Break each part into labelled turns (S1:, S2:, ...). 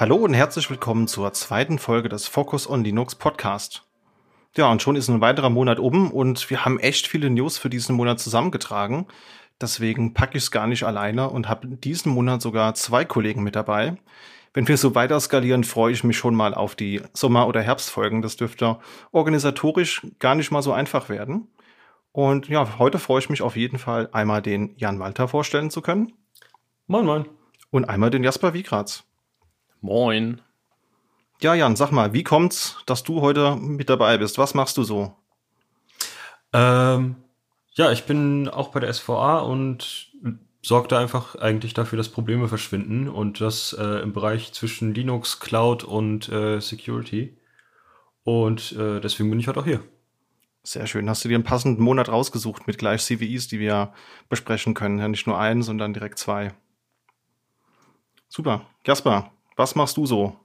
S1: Hallo und herzlich willkommen zur zweiten Folge des Focus on Linux Podcast. Ja, und schon ist ein weiterer Monat um und wir haben echt viele News für diesen Monat zusammengetragen. Deswegen packe ich es gar nicht alleine und habe diesen Monat sogar zwei Kollegen mit dabei. Wenn wir so weiter skalieren, freue ich mich schon mal auf die Sommer- oder Herbstfolgen. Das dürfte organisatorisch gar nicht mal so einfach werden. Und ja, heute freue ich mich auf jeden Fall, einmal den Jan Walter vorstellen zu können.
S2: Moin, moin.
S1: Und einmal den Jasper Wiegratz.
S3: Moin.
S1: Ja, Jan, sag mal, wie kommt's, dass du heute mit dabei bist? Was machst du so?
S2: Ähm, ja, ich bin auch bei der SVA und sorge da einfach eigentlich dafür, dass Probleme verschwinden und das äh, im Bereich zwischen Linux, Cloud und äh, Security. Und äh, deswegen bin ich heute auch hier.
S1: Sehr schön. Hast du dir einen passenden Monat rausgesucht mit gleich CVEs, die wir besprechen können? Ja, nicht nur einen, sondern direkt zwei. Super. Jasper, was machst du so?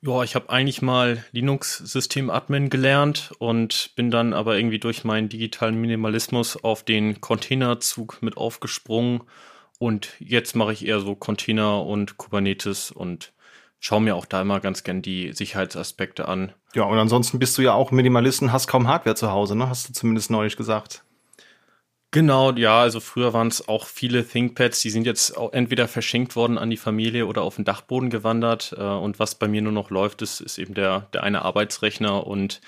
S3: Ja, ich habe eigentlich mal Linux-System-Admin gelernt und bin dann aber irgendwie durch meinen digitalen Minimalismus auf den Containerzug mit aufgesprungen. Und jetzt mache ich eher so Container und Kubernetes und schaue mir auch da immer ganz gern die Sicherheitsaspekte an.
S1: Ja, und ansonsten bist du ja auch Minimalist und hast kaum Hardware zu Hause, ne? Hast du zumindest neulich gesagt.
S3: Genau, ja, also früher waren es auch viele ThinkPads, die sind jetzt entweder verschenkt worden an die Familie oder auf den Dachboden gewandert. Äh, und was bei mir nur noch läuft, ist, ist eben der, der eine Arbeitsrechner und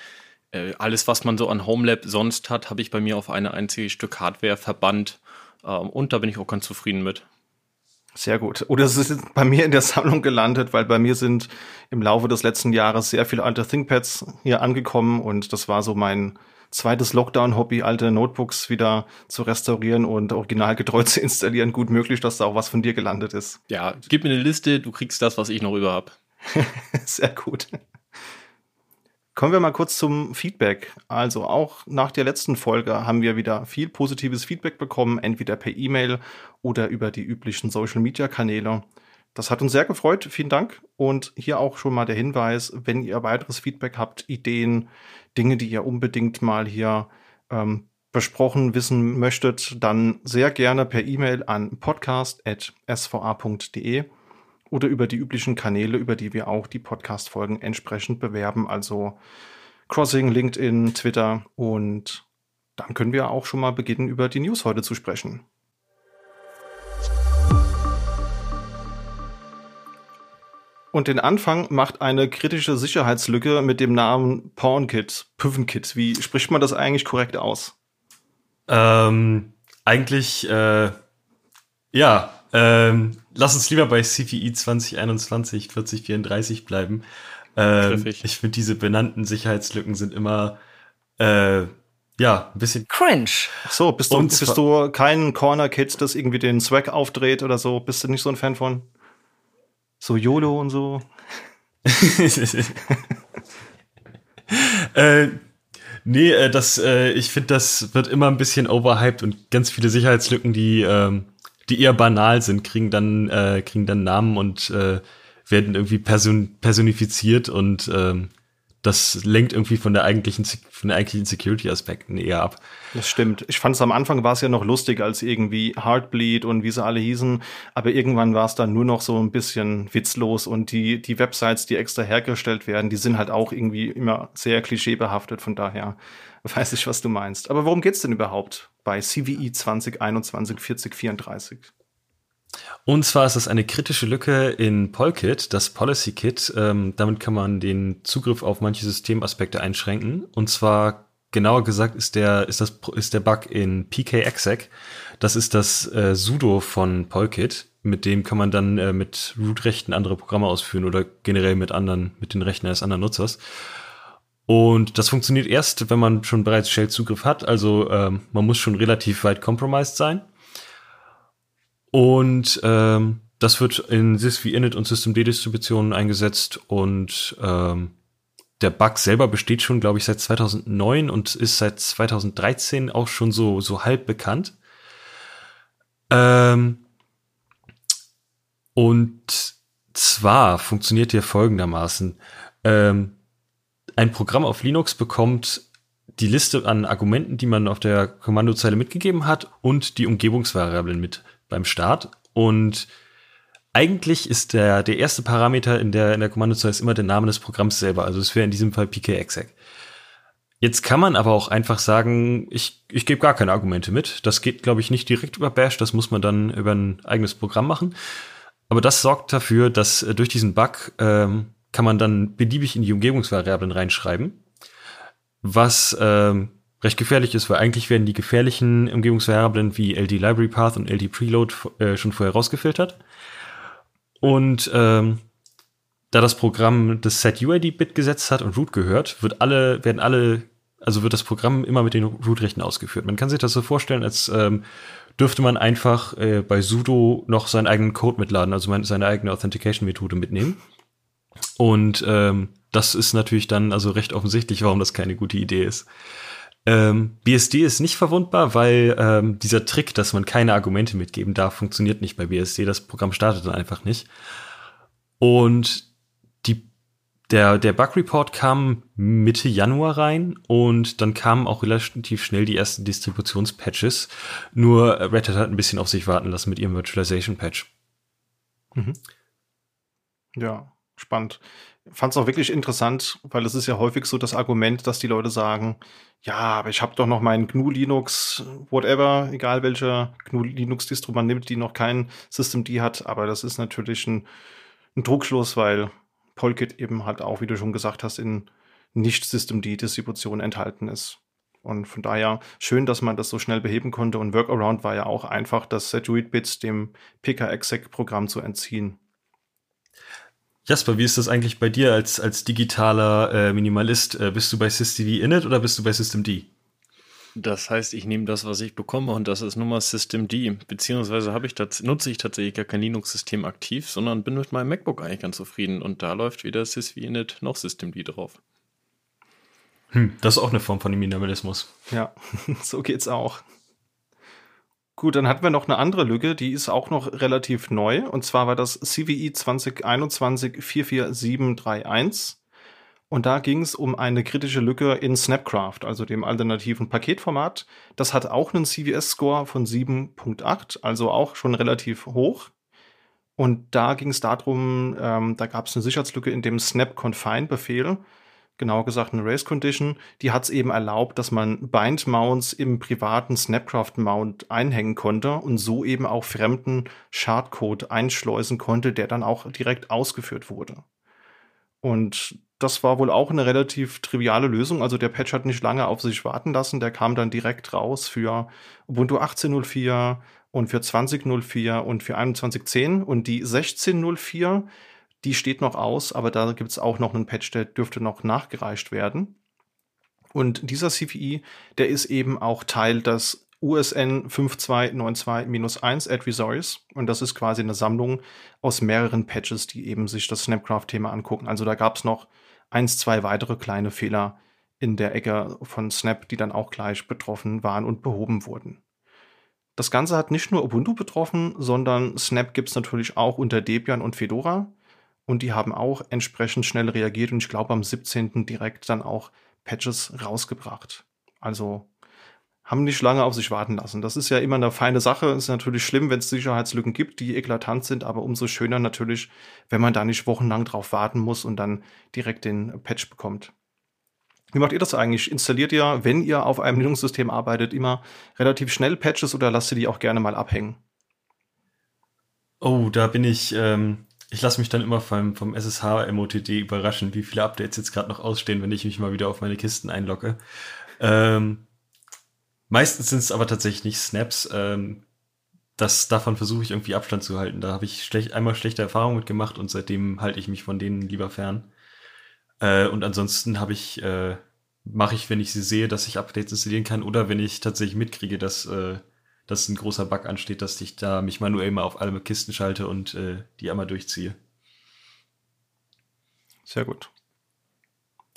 S3: äh, alles, was man so an HomeLab sonst hat, habe ich bei mir auf eine einzige Stück Hardware verbannt. Ähm, und da bin ich auch ganz zufrieden mit.
S1: Sehr gut. Oder es ist bei mir in der Sammlung gelandet, weil bei mir sind im Laufe des letzten Jahres sehr viele alte ThinkPads hier angekommen und das war so mein zweites Lockdown-Hobby, alte Notebooks wieder zu restaurieren und originalgetreu zu installieren. Gut möglich, dass da auch was von dir gelandet ist.
S3: Ja, gib mir eine Liste, du kriegst das, was ich noch über hab.
S1: Sehr gut. Kommen wir mal kurz zum Feedback. Also auch nach der letzten Folge haben wir wieder viel positives Feedback bekommen, entweder per E-Mail oder über die üblichen Social-Media-Kanäle. Das hat uns sehr gefreut. Vielen Dank. Und hier auch schon mal der Hinweis, wenn ihr weiteres Feedback habt, Ideen, Dinge, die ihr unbedingt mal hier ähm, besprochen wissen möchtet, dann sehr gerne per E-Mail an podcast.sva.de oder über die üblichen Kanäle, über die wir auch die Podcast-Folgen entsprechend bewerben, also Crossing, LinkedIn, Twitter und dann können wir auch schon mal beginnen, über die News heute zu sprechen. Und den Anfang macht eine kritische Sicherheitslücke mit dem Namen PornKit, PythonKit. Wie spricht man das eigentlich korrekt aus?
S2: Ähm, eigentlich, äh, ja, ähm, lass uns lieber bei CVI 2021 4034 bleiben. Ähm, ich finde, diese benannten Sicherheitslücken sind immer, äh, ja, ein bisschen
S1: cringe. Ach so, bist du, bist du kein Corner-Kit, das irgendwie den Swag aufdreht oder so? Bist du nicht so ein Fan von? So YOLO und so.
S2: äh, nee, äh, das, äh, ich finde, das wird immer ein bisschen overhyped und ganz viele Sicherheitslücken, die, ähm, die eher banal sind, kriegen dann, äh, kriegen dann Namen und äh, werden irgendwie person personifiziert und ähm, das lenkt irgendwie von der eigentlichen, von der eigentlichen Security-Aspekten eher ab.
S1: Das stimmt. Ich fand es am Anfang war es ja noch lustig als irgendwie Heartbleed und wie sie alle hießen, aber irgendwann war es dann nur noch so ein bisschen witzlos und die, die Websites, die extra hergestellt werden, die sind halt auch irgendwie immer sehr klischeebehaftet, von daher weiß ich, was du meinst. Aber worum geht's denn überhaupt bei CVE 2021 4034?
S2: Und zwar ist es eine kritische Lücke in Polkit, das Policy Kit. Ähm, damit kann man den Zugriff auf manche Systemaspekte einschränken. Und zwar genauer gesagt ist der ist das ist der Bug in PKExec. Das ist das äh, Sudo von Polkit. Mit dem kann man dann äh, mit Root-Rechten andere Programme ausführen oder generell mit anderen mit den Rechten eines anderen Nutzers. Und das funktioniert erst, wenn man schon bereits Shell-Zugriff hat. Also ähm, man muss schon relativ weit compromised sein. Und ähm, das wird in sys init und systemd-Distributionen eingesetzt und ähm, der Bug selber besteht schon, glaube ich, seit 2009 und ist seit 2013 auch schon so, so halb bekannt. Ähm, und zwar funktioniert hier folgendermaßen. Ähm, ein Programm auf Linux bekommt die Liste an Argumenten, die man auf der Kommandozeile mitgegeben hat und die Umgebungsvariablen mit beim Start. Und eigentlich ist der, der erste Parameter in der, in der Kommandozeile immer der Name des Programms selber. Also es wäre in diesem Fall pkexec. Jetzt kann man aber auch einfach sagen, ich, ich gebe gar keine Argumente mit. Das geht, glaube ich, nicht direkt über Bash. Das muss man dann über ein eigenes Programm machen. Aber das sorgt dafür, dass äh, durch diesen Bug ähm, kann man dann beliebig in die Umgebungsvariablen reinschreiben. Was ähm, recht gefährlich ist, weil eigentlich werden die gefährlichen Umgebungsvariablen wie LD Library Path und LD Preload äh, schon vorher rausgefiltert. Und ähm, da das Programm das SetUID-Bit gesetzt hat und root gehört, wird alle, werden alle, also wird das Programm immer mit den Root-Rechten ausgeführt. Man kann sich das so vorstellen, als ähm, dürfte man einfach äh, bei sudo noch seinen eigenen Code mitladen, also seine eigene Authentication-Methode mitnehmen. Und ähm, das ist natürlich dann also recht offensichtlich, warum das keine gute Idee ist. Ähm, BSD ist nicht verwundbar, weil ähm, dieser Trick, dass man keine Argumente mitgeben darf, funktioniert nicht bei BSD. Das Programm startet dann einfach nicht. Und die, der, der Bug Report kam Mitte Januar rein und dann kamen auch relativ schnell die ersten Distributionspatches. Nur Red Hat hat ein bisschen auf sich warten lassen mit ihrem Virtualization Patch.
S1: Mhm. Ja, spannend fand es auch wirklich interessant, weil es ist ja häufig so das Argument, dass die Leute sagen, ja, aber ich habe doch noch meinen GNU Linux, whatever, egal welcher GNU Linux Distro man nimmt, die noch kein Systemd hat, aber das ist natürlich ein, ein Druckschluss, weil Polkit eben halt auch, wie du schon gesagt hast, in nicht Systemd Distribution enthalten ist. Und von daher schön, dass man das so schnell beheben konnte. Und Workaround war ja auch einfach, das Setuid-Bit dem PKExec-Programm zu entziehen.
S2: Jasper, wie ist das eigentlich bei dir als, als digitaler äh, Minimalist? Äh, bist du bei SysTV Init oder bist du bei Systemd?
S3: Das heißt, ich nehme das, was ich bekomme, und das ist nun mal Systemd. Beziehungsweise habe ich nutze ich tatsächlich gar kein Linux-System aktiv, sondern bin mit meinem MacBook eigentlich ganz zufrieden. Und da läuft weder SysVinit noch Systemd drauf.
S2: Hm, das ist auch eine Form von Minimalismus.
S1: Ja, so geht's auch. Gut, dann hatten wir noch eine andere Lücke, die ist auch noch relativ neu. Und zwar war das CVI 2021 44731. Und da ging es um eine kritische Lücke in Snapcraft, also dem alternativen Paketformat. Das hat auch einen CVS-Score von 7.8, also auch schon relativ hoch. Und da ging es darum, ähm, da gab es eine Sicherheitslücke in dem Snap-Confine-Befehl genauer gesagt eine Race Condition, die hat es eben erlaubt, dass man Bind Mounts im privaten Snapcraft Mount einhängen konnte und so eben auch fremden Schadcode einschleusen konnte, der dann auch direkt ausgeführt wurde. Und das war wohl auch eine relativ triviale Lösung. Also der Patch hat nicht lange auf sich warten lassen. Der kam dann direkt raus für Ubuntu 18.04 und für 20.04 und für 21.10 und die 16.04 die steht noch aus, aber da gibt es auch noch einen Patch, der dürfte noch nachgereicht werden. Und dieser CVI, der ist eben auch Teil des USN 5292-1 Adversaries. Und das ist quasi eine Sammlung aus mehreren Patches, die eben sich das Snapcraft-Thema angucken. Also da gab es noch eins, zwei weitere kleine Fehler in der Ecke von Snap, die dann auch gleich betroffen waren und behoben wurden. Das Ganze hat nicht nur Ubuntu betroffen, sondern Snap gibt es natürlich auch unter Debian und Fedora. Und die haben auch entsprechend schnell reagiert und ich glaube am 17. direkt dann auch Patches rausgebracht. Also haben nicht lange auf sich warten lassen. Das ist ja immer eine feine Sache. Ist natürlich schlimm, wenn es Sicherheitslücken gibt, die eklatant sind, aber umso schöner natürlich, wenn man da nicht wochenlang drauf warten muss und dann direkt den Patch bekommt. Wie macht ihr das eigentlich? Installiert ihr, wenn ihr auf einem Linux-System arbeitet, immer relativ schnell Patches oder lasst ihr die auch gerne mal abhängen?
S2: Oh, da bin ich ähm, ich lasse mich dann immer vom, vom SSH-MOTD überraschen, wie viele Updates jetzt gerade noch ausstehen, wenn ich mich mal wieder auf meine Kisten einlogge. Ähm, meistens sind es aber tatsächlich nicht Snaps. Ähm, das, davon versuche ich irgendwie Abstand zu halten. Da habe ich schlecht, einmal schlechte Erfahrungen mitgemacht und seitdem halte ich mich von denen lieber fern. Äh, und ansonsten habe ich, äh, mache ich, wenn ich sie sehe, dass ich Updates installieren kann oder wenn ich tatsächlich mitkriege, dass äh, dass ein großer Bug ansteht, dass ich da mich manuell mal auf alle Kisten schalte und äh, die einmal durchziehe.
S1: Sehr gut.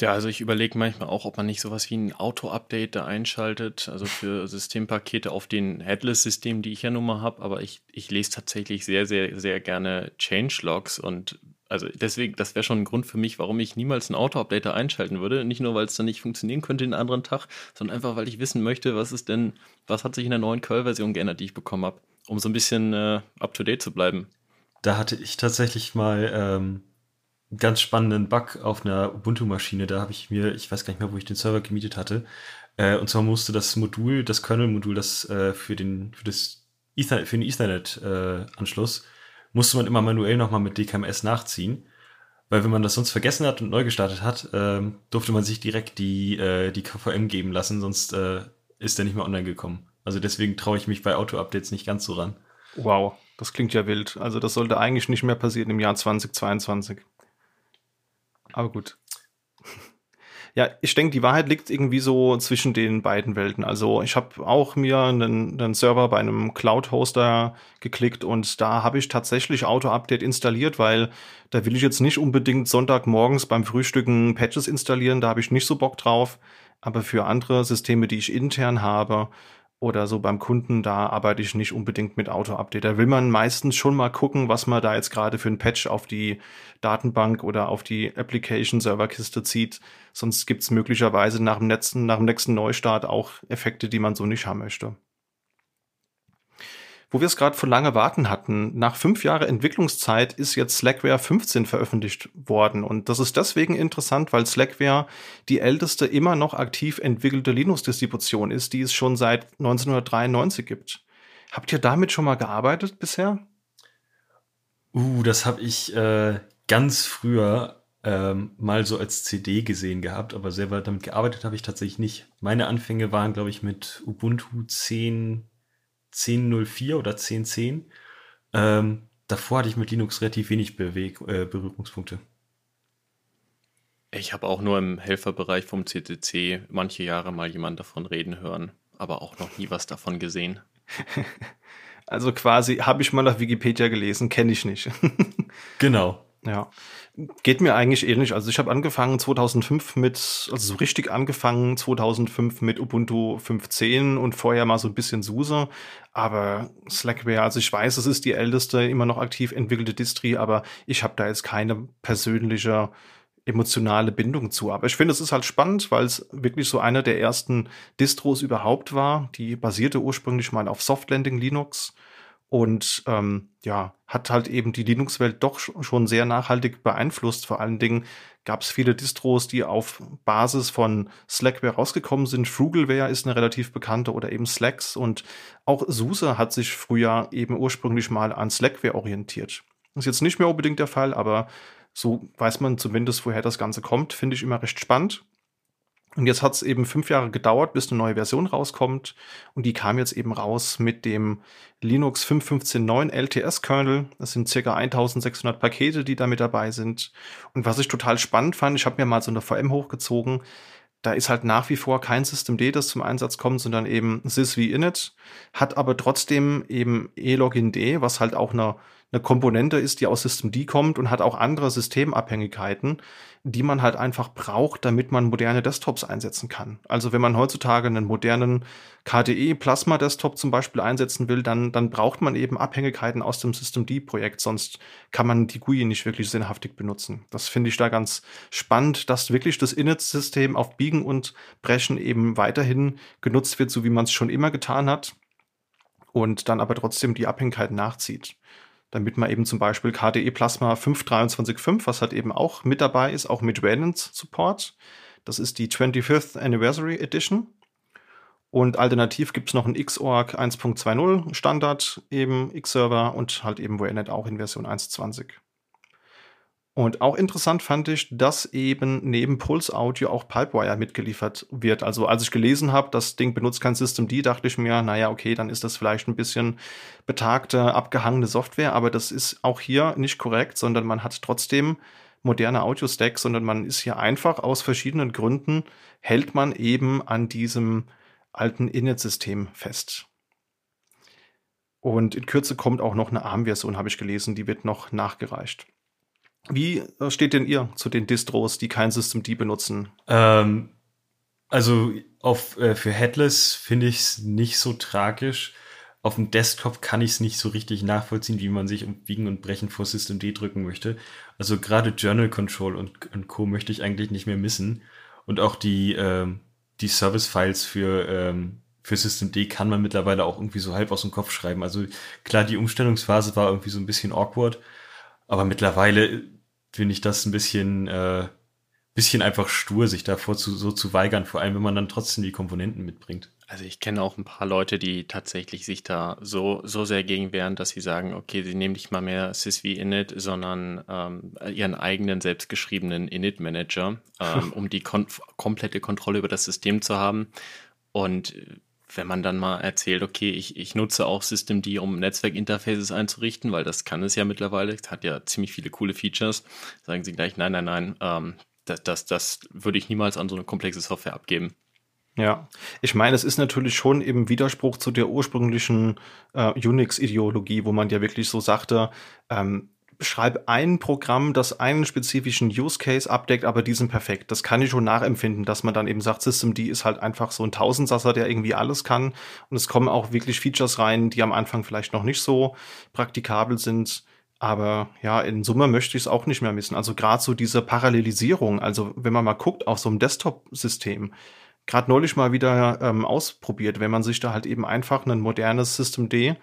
S3: Ja, also ich überlege manchmal auch, ob man nicht sowas wie ein Auto-Update da einschaltet, also für Systempakete auf den Headless-Systemen, die ich ja nun mal habe, aber ich, ich lese tatsächlich sehr, sehr, sehr gerne Changelogs und also deswegen, das wäre schon ein Grund für mich, warum ich niemals einen Auto-Updater einschalten würde. Nicht nur, weil es dann nicht funktionieren könnte den anderen Tag, sondern einfach, weil ich wissen möchte, was ist denn, was hat sich in der neuen Curl-Version geändert, die ich bekommen habe, um so ein bisschen äh, up-to-date zu bleiben.
S2: da hatte ich tatsächlich mal ähm, einen ganz spannenden Bug auf einer Ubuntu-Maschine. Da habe ich mir, ich weiß gar nicht mehr, wo ich den Server gemietet hatte. Äh, und zwar musste das Modul, das Kernel-Modul, das äh, für den, für das Ethernet, für den Ethernet-Anschluss, äh, musste man immer manuell nochmal mit DKMS nachziehen. Weil wenn man das sonst vergessen hat und neu gestartet hat, ähm, durfte man sich direkt die, äh, die KVM geben lassen, sonst äh, ist der nicht mehr online gekommen. Also deswegen traue ich mich bei Auto-Updates nicht ganz so ran.
S1: Wow, das klingt ja wild. Also das sollte eigentlich nicht mehr passieren im Jahr 2022. Aber gut. Ja, ich denke, die Wahrheit liegt irgendwie so zwischen den beiden Welten. Also ich habe auch mir einen, einen, Server bei einem Cloud-Hoster geklickt und da habe ich tatsächlich Auto-Update installiert, weil da will ich jetzt nicht unbedingt Sonntagmorgens beim Frühstücken Patches installieren, da habe ich nicht so Bock drauf. Aber für andere Systeme, die ich intern habe, oder so beim Kunden, da arbeite ich nicht unbedingt mit Auto-Update. Da will man meistens schon mal gucken, was man da jetzt gerade für ein Patch auf die Datenbank oder auf die Application-Serverkiste zieht. Sonst gibt es möglicherweise nach dem, letzten, nach dem nächsten Neustart auch Effekte, die man so nicht haben möchte wo wir es gerade von lange warten hatten. Nach fünf Jahren Entwicklungszeit ist jetzt Slackware 15 veröffentlicht worden. Und das ist deswegen interessant, weil Slackware die älteste immer noch aktiv entwickelte Linux-Distribution ist, die es schon seit 1993 gibt. Habt ihr damit schon mal gearbeitet bisher?
S2: Uh, das habe ich äh, ganz früher ähm, mal so als CD gesehen gehabt, aber selber damit gearbeitet habe ich tatsächlich nicht. Meine Anfänge waren, glaube ich, mit Ubuntu 10 10.04 oder 10.10. Ähm, davor hatte ich mit Linux relativ wenig Beweg äh, Berührungspunkte.
S3: Ich habe auch nur im Helferbereich vom CCC manche Jahre mal jemand davon reden hören, aber auch noch nie was davon gesehen.
S1: Also quasi habe ich mal auf Wikipedia gelesen, kenne ich nicht.
S2: genau.
S1: Ja. Geht mir eigentlich ähnlich. Also ich habe angefangen 2005 mit, also so richtig angefangen 2005 mit Ubuntu 5.10 und vorher mal so ein bisschen SUSE. Aber Slackware, also ich weiß, es ist die älteste, immer noch aktiv entwickelte Distri, aber ich habe da jetzt keine persönliche emotionale Bindung zu. Aber ich finde, es ist halt spannend, weil es wirklich so einer der ersten Distros überhaupt war. Die basierte ursprünglich mal auf Softlanding Linux und ähm, ja, hat halt eben die Linux-Welt doch schon sehr nachhaltig beeinflusst. Vor allen Dingen gab es viele Distros, die auf Basis von Slackware rausgekommen sind. Frugalware ist eine relativ bekannte oder eben Slacks und auch SUSE hat sich früher eben ursprünglich mal an Slackware orientiert. Ist jetzt nicht mehr unbedingt der Fall, aber so weiß man zumindest, woher das Ganze kommt. Finde ich immer recht spannend. Und jetzt hat es eben fünf Jahre gedauert, bis eine neue Version rauskommt. Und die kam jetzt eben raus mit dem Linux 5.15.9 LTS-Kernel. Das sind circa 1600 Pakete, die da mit dabei sind. Und was ich total spannend fand, ich habe mir mal so eine VM hochgezogen. Da ist halt nach wie vor kein Systemd, das zum Einsatz kommt, sondern eben sysv init, hat aber trotzdem eben elogin was halt auch eine eine Komponente ist, die aus Systemd kommt und hat auch andere Systemabhängigkeiten, die man halt einfach braucht, damit man moderne Desktops einsetzen kann. Also wenn man heutzutage einen modernen KDE Plasma Desktop zum Beispiel einsetzen will, dann, dann braucht man eben Abhängigkeiten aus dem Systemd Projekt, sonst kann man die GUI nicht wirklich sinnhaftig benutzen. Das finde ich da ganz spannend, dass wirklich das Init-System auf Biegen und Brechen eben weiterhin genutzt wird, so wie man es schon immer getan hat und dann aber trotzdem die Abhängigkeiten nachzieht damit man eben zum Beispiel KDE Plasma 5.23.5, was halt eben auch mit dabei ist, auch mit Valence Support. Das ist die 25th Anniversary Edition. Und alternativ gibt es noch einen Xorg 1.20 Standard, eben X-Server und halt eben WNet auch in Version 1.20. Und auch interessant fand ich, dass eben neben Pulse Audio auch Pipewire mitgeliefert wird. Also als ich gelesen habe, das Ding benutzt kein System D, dachte ich mir, naja, okay, dann ist das vielleicht ein bisschen betagte, abgehangene Software, aber das ist auch hier nicht korrekt, sondern man hat trotzdem moderne Audio-Stacks, sondern man ist hier einfach aus verschiedenen Gründen, hält man eben an diesem alten Init-System fest. Und in Kürze kommt auch noch eine ARM-Version, habe ich gelesen, die wird noch nachgereicht. Wie äh, steht denn ihr zu den Distros, die kein Systemd benutzen?
S2: Ähm, also auf, äh, für Headless finde ich es nicht so tragisch. Auf dem Desktop kann ich es nicht so richtig nachvollziehen, wie man sich um Biegen und Brechen vor Systemd drücken möchte. Also gerade Journal Control und, und Co. möchte ich eigentlich nicht mehr missen. Und auch die, ähm, die Service-Files für, ähm, für Systemd kann man mittlerweile auch irgendwie so halb aus dem Kopf schreiben. Also klar, die Umstellungsphase war irgendwie so ein bisschen awkward, aber mittlerweile finde ich das ein bisschen, äh, bisschen einfach stur, sich davor zu, so zu weigern, vor allem wenn man dann trotzdem die Komponenten mitbringt.
S3: Also ich kenne auch ein paar Leute, die tatsächlich sich da so, so sehr gegen wehren, dass sie sagen, okay, sie nehmen nicht mal mehr sysv init, sondern ähm, ihren eigenen selbstgeschriebenen init-Manager, ähm, um die kon komplette Kontrolle über das System zu haben. Und wenn man dann mal erzählt, okay, ich, ich nutze auch Systemd, um Netzwerkinterfaces einzurichten, weil das kann es ja mittlerweile, es hat ja ziemlich viele coole Features, sagen sie gleich, nein, nein, nein, ähm, das, das, das würde ich niemals an so eine komplexe Software abgeben.
S1: Ja, ich meine, es ist natürlich schon im Widerspruch zu der ursprünglichen äh, Unix-Ideologie, wo man ja wirklich so sagte, ähm, schreibe ein Programm, das einen spezifischen Use Case abdeckt, aber diesen perfekt. Das kann ich schon nachempfinden, dass man dann eben sagt, System D ist halt einfach so ein Tausendsasser, der irgendwie alles kann. Und es kommen auch wirklich Features rein, die am Anfang vielleicht noch nicht so praktikabel sind. Aber ja, in Summe möchte ich es auch nicht mehr missen. Also gerade so diese Parallelisierung, also wenn man mal guckt auf so einem Desktop-System, gerade neulich mal wieder ähm, ausprobiert, wenn man sich da halt eben einfach ein modernes System D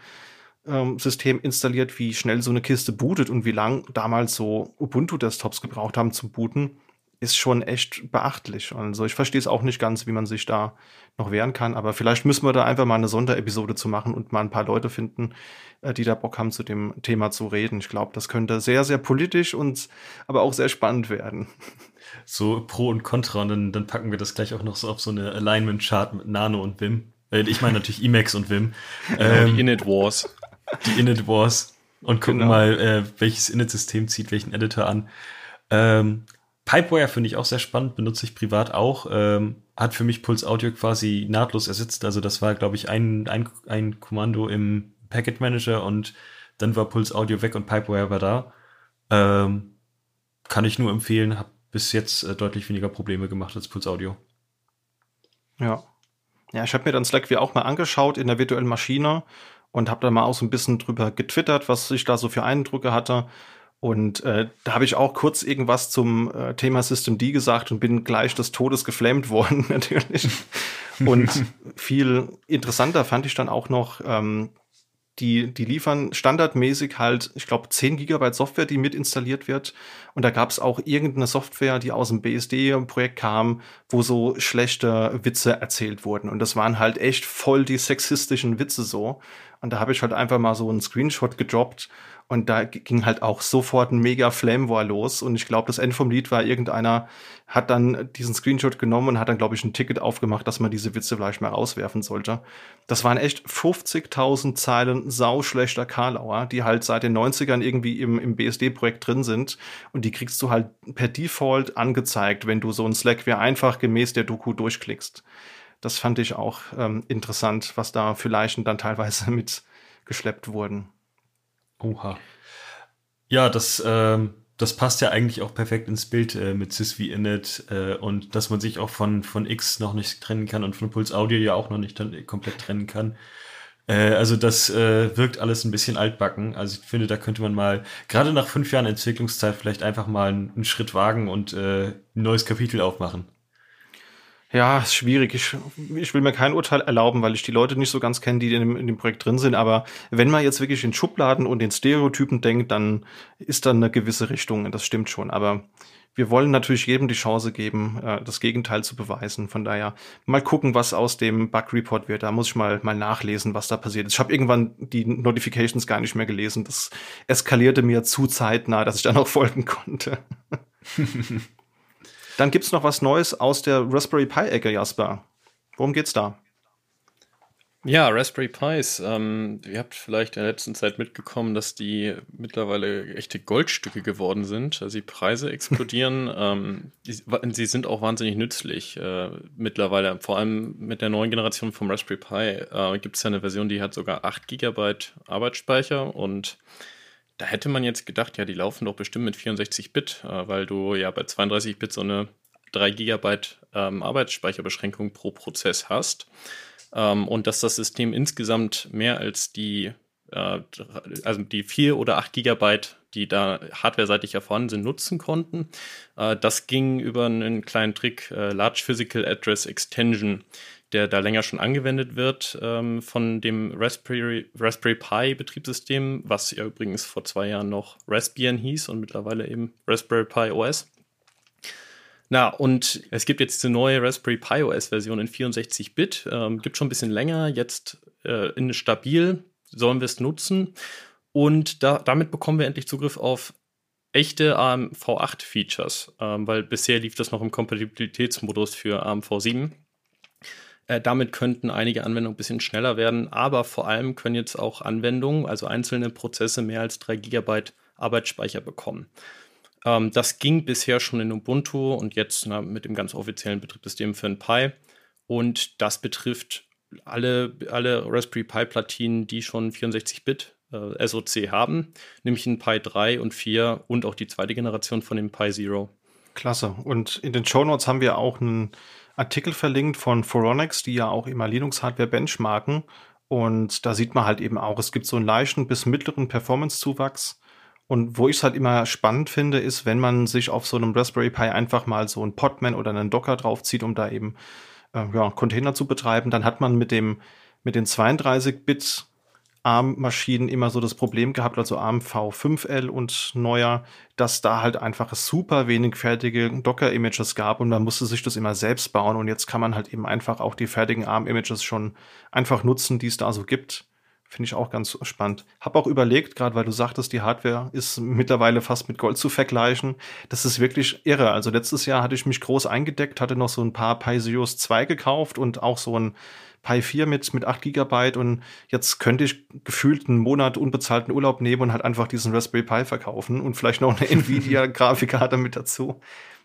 S1: ähm, System installiert, wie schnell so eine Kiste bootet und wie lang damals so Ubuntu-Desktops gebraucht haben zum Booten, ist schon echt beachtlich. Also ich verstehe es auch nicht ganz, wie man sich da noch wehren kann, aber vielleicht müssen wir da einfach mal eine Sonderepisode zu machen und mal ein paar Leute finden, äh, die da Bock haben, zu dem Thema zu reden. Ich glaube, das könnte sehr, sehr politisch und aber auch sehr spannend werden.
S2: So Pro und Contra und dann, dann packen wir das gleich auch noch so auf so eine Alignment-Chart mit Nano und Wim. Äh, ich meine natürlich Emacs und Wim.
S3: Genau, ähm, die Init Wars
S2: die Init Wars und gucken genau. mal, äh, welches Init-System zieht welchen Editor an. Ähm, Pipewire finde ich auch sehr spannend, benutze ich privat auch. Ähm, hat für mich Pulse Audio quasi nahtlos ersetzt. Also das war, glaube ich, ein, ein, ein Kommando im Packet Manager und dann war Pulse Audio weg und Pipewire war da. Ähm, kann ich nur empfehlen, habe bis jetzt äh, deutlich weniger Probleme gemacht als Pulse Audio.
S1: Ja. Ja, ich habe mir dann Slack wie auch mal angeschaut in der virtuellen Maschine und habe da mal auch so ein bisschen drüber getwittert, was ich da so für Eindrücke hatte. Und äh, da habe ich auch kurz irgendwas zum äh, Thema System D gesagt und bin gleich des Todes geflammt worden, natürlich. Und viel interessanter fand ich dann auch noch, ähm, die, die liefern standardmäßig halt, ich glaube, 10 Gigabyte Software, die mit installiert wird. Und da gab es auch irgendeine Software, die aus dem BSD-Projekt kam, wo so schlechte Witze erzählt wurden. Und das waren halt echt voll die sexistischen Witze so. Und da habe ich halt einfach mal so einen Screenshot gedroppt und da ging halt auch sofort ein mega Flame War los. Und ich glaube, das Ende vom Lied war, irgendeiner hat dann diesen Screenshot genommen und hat dann, glaube ich, ein Ticket aufgemacht, dass man diese Witze vielleicht mal rauswerfen sollte. Das waren echt 50.000 Zeilen sauschlechter Karlauer, die halt seit den 90ern irgendwie im, im BSD-Projekt drin sind. Und die kriegst du halt per Default angezeigt, wenn du so ein Slackware einfach gemäß der Doku durchklickst. Das fand ich auch ähm, interessant, was da für Leichen dann teilweise mit geschleppt wurden.
S2: Oha. Ja, das, ähm, das passt ja eigentlich auch perfekt ins Bild äh, mit sysv init äh, und dass man sich auch von, von X noch nicht trennen kann und von Pulse Audio ja auch noch nicht komplett trennen kann. Äh, also das äh, wirkt alles ein bisschen altbacken. Also ich finde, da könnte man mal, gerade nach fünf Jahren Entwicklungszeit, vielleicht einfach mal einen, einen Schritt wagen und äh, ein neues Kapitel aufmachen.
S1: Ja, ist schwierig. Ich, ich will mir kein Urteil erlauben, weil ich die Leute nicht so ganz kenne, die in dem, in dem Projekt drin sind. Aber wenn man jetzt wirklich in Schubladen und in Stereotypen denkt, dann ist da eine gewisse Richtung. Das stimmt schon. Aber wir wollen natürlich jedem die Chance geben, äh, das Gegenteil zu beweisen. Von daher mal gucken, was aus dem Bug Report wird. Da muss ich mal mal nachlesen, was da passiert ist. Ich habe irgendwann die Notifications gar nicht mehr gelesen. Das eskalierte mir zu zeitnah, dass ich da noch folgen konnte. Dann gibt's noch was Neues aus der Raspberry Pi-Ecke, Jasper. Worum geht's da?
S3: Ja, Raspberry Pis. Ähm, ihr habt vielleicht in der letzten Zeit mitgekommen, dass die mittlerweile echte Goldstücke geworden sind. Also die Preise explodieren. ähm, die, sie sind auch wahnsinnig nützlich äh, mittlerweile. Vor allem mit der neuen Generation vom Raspberry Pi äh, gibt es ja eine Version, die hat sogar 8 GB Arbeitsspeicher und da hätte man jetzt gedacht, ja, die laufen doch bestimmt mit 64-Bit, äh, weil du ja bei 32-Bit so eine 3 GB ähm, Arbeitsspeicherbeschränkung pro Prozess hast. Ähm, und dass das System insgesamt mehr als die, äh, also die 4 oder 8 GB die da hardware-seitig ja vorhanden sind, nutzen konnten. Äh, das ging über einen kleinen Trick, äh, Large Physical Address Extension, der da länger schon angewendet wird ähm, von dem Raspberry, Raspberry Pi Betriebssystem, was ja übrigens vor zwei Jahren noch Raspbian hieß und mittlerweile eben Raspberry Pi OS. Na, und es gibt jetzt diese neue Raspberry Pi OS-Version in 64-Bit. Ähm, gibt schon ein bisschen länger, jetzt äh, in stabil sollen wir es nutzen. Und da, damit bekommen wir endlich Zugriff auf echte ARM V8-Features, ähm, weil bisher lief das noch im Kompatibilitätsmodus für ARM V7. Äh, damit könnten einige Anwendungen ein bisschen schneller werden, aber vor allem können jetzt auch Anwendungen, also einzelne Prozesse, mehr als 3 GB Arbeitsspeicher bekommen. Ähm, das ging bisher schon in Ubuntu und jetzt na, mit dem ganz offiziellen Betriebssystem für ein Pi. Und das betrifft alle, alle Raspberry Pi Platinen, die schon 64-Bit äh, SoC haben, nämlich ein Pi 3 und 4 und auch die zweite Generation von dem Pi Zero.
S1: Klasse. Und in den Show Notes haben wir auch einen Artikel verlinkt von Foronix, die ja auch immer Linux-Hardware benchmarken. Und da sieht man halt eben auch, es gibt so einen leichten bis mittleren Performance-Zuwachs. Und wo ich es halt immer spannend finde, ist, wenn man sich auf so einem Raspberry Pi einfach mal so einen Podman oder einen Docker draufzieht, um da eben äh, ja, Container zu betreiben, dann hat man mit dem mit den 32-Bit ARM-Maschinen immer so das Problem gehabt, also ARM V5L und neuer, dass da halt einfach super wenig fertige Docker-Images gab und man musste sich das immer selbst bauen und jetzt kann man halt eben einfach auch die fertigen ARM-Images schon einfach nutzen, die es da so gibt. Finde ich auch ganz spannend. Hab auch überlegt, gerade weil du sagtest, die Hardware ist mittlerweile fast mit Gold zu vergleichen. Das ist wirklich irre. Also letztes Jahr hatte ich mich groß eingedeckt, hatte noch so ein paar Pi Zeros 2 gekauft und auch so ein Pi 4 mit, mit 8 Gigabyte und jetzt könnte ich gefühlt einen Monat unbezahlten Urlaub nehmen und halt einfach diesen Raspberry Pi verkaufen und vielleicht noch eine Nvidia-Grafikkarte mit dazu.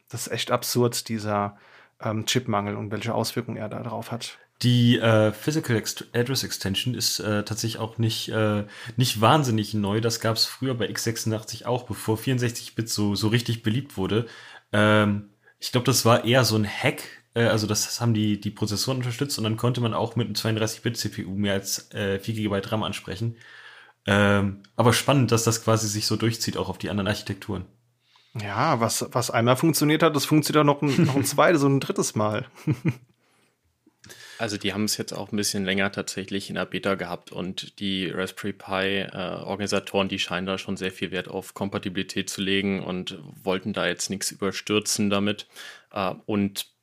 S1: Das ist echt absurd, dieser ähm, Chipmangel und welche Auswirkungen er da drauf hat.
S2: Die äh, Physical Ext Address Extension ist äh, tatsächlich auch nicht, äh, nicht wahnsinnig neu. Das gab es früher bei x86 auch, bevor 64-Bit so, so richtig beliebt wurde. Ähm, ich glaube, das war eher so ein Hack. Äh, also das haben die, die Prozessoren unterstützt und dann konnte man auch mit einem 32-Bit-CPU mehr als äh, 4 GB RAM ansprechen. Ähm, aber spannend, dass das quasi sich so durchzieht, auch auf die anderen Architekturen.
S1: Ja, was, was einmal funktioniert hat, das funktioniert auch noch ein, noch ein zweites und ein drittes Mal.
S3: Also die haben es jetzt auch ein bisschen länger tatsächlich in der Beta gehabt und die Raspberry Pi äh, Organisatoren, die scheinen da schon sehr viel Wert auf Kompatibilität zu legen und wollten da jetzt nichts überstürzen damit. Äh, und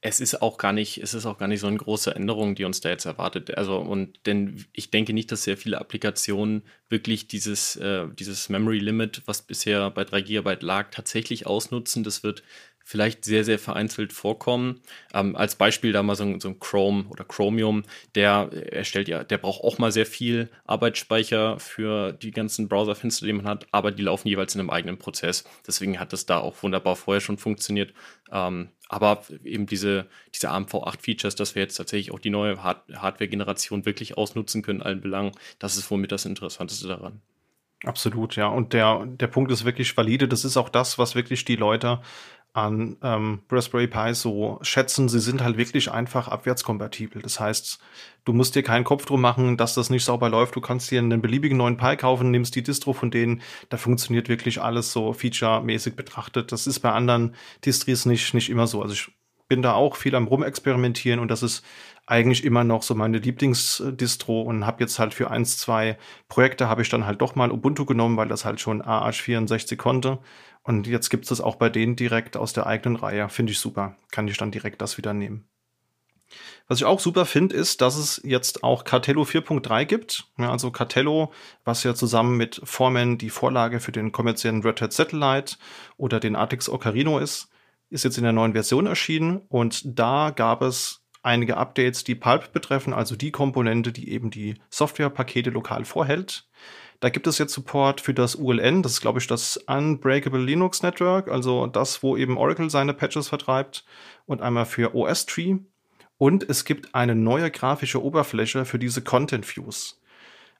S3: es ist auch gar nicht, es ist auch gar nicht so eine große Änderung, die uns da jetzt erwartet. Also, und denn ich denke nicht, dass sehr viele Applikationen wirklich dieses, äh, dieses Memory Limit, was bisher bei 3 GB lag, tatsächlich ausnutzen. Das wird vielleicht sehr, sehr vereinzelt vorkommen. Ähm, als Beispiel da mal so ein, so ein, Chrome oder Chromium, der erstellt ja, der braucht auch mal sehr viel Arbeitsspeicher für die ganzen Browserfenster, die man hat, aber die laufen jeweils in einem eigenen Prozess. Deswegen hat das da auch wunderbar vorher schon funktioniert. Ähm, aber eben diese, diese ARM-V8-Features, dass wir jetzt tatsächlich auch die neue Hard Hardware-Generation wirklich ausnutzen können, allen Belangen, das ist womit das Interessanteste daran.
S1: Absolut, ja. Und der, der Punkt ist wirklich valide. Das ist auch das, was wirklich die Leute an ähm, Raspberry Pi so schätzen, sie sind halt wirklich einfach abwärtskompatibel. Das heißt, du musst dir keinen Kopf drum machen, dass das nicht sauber läuft. Du kannst dir einen beliebigen neuen Pi kaufen, nimmst die Distro von denen, da funktioniert wirklich alles so featuremäßig betrachtet. Das ist bei anderen Distris nicht, nicht immer so. Also ich bin da auch viel am rumexperimentieren und das ist eigentlich immer noch so meine Lieblingsdistro und habe jetzt halt für eins, zwei Projekte habe ich dann halt doch mal Ubuntu genommen, weil das halt schon AH64 konnte. Und jetzt gibt es das auch bei denen direkt aus der eigenen Reihe. Finde ich super. Kann ich dann direkt das wieder nehmen. Was ich auch super finde, ist, dass es jetzt auch Cartello 4.3 gibt. Ja, also Cartello, was ja zusammen mit Foreman die Vorlage für den kommerziellen Red Hat Satellite oder den Artix Ocarino ist, ist jetzt in der neuen Version erschienen. Und da gab es einige Updates, die Pulp betreffen, also die Komponente, die eben die Softwarepakete lokal vorhält. Da gibt es jetzt Support für das ULN, das ist, glaube ich, das Unbreakable Linux Network, also das, wo eben Oracle seine Patches vertreibt, und einmal für OS Tree. Und es gibt eine neue grafische Oberfläche für diese Content Views.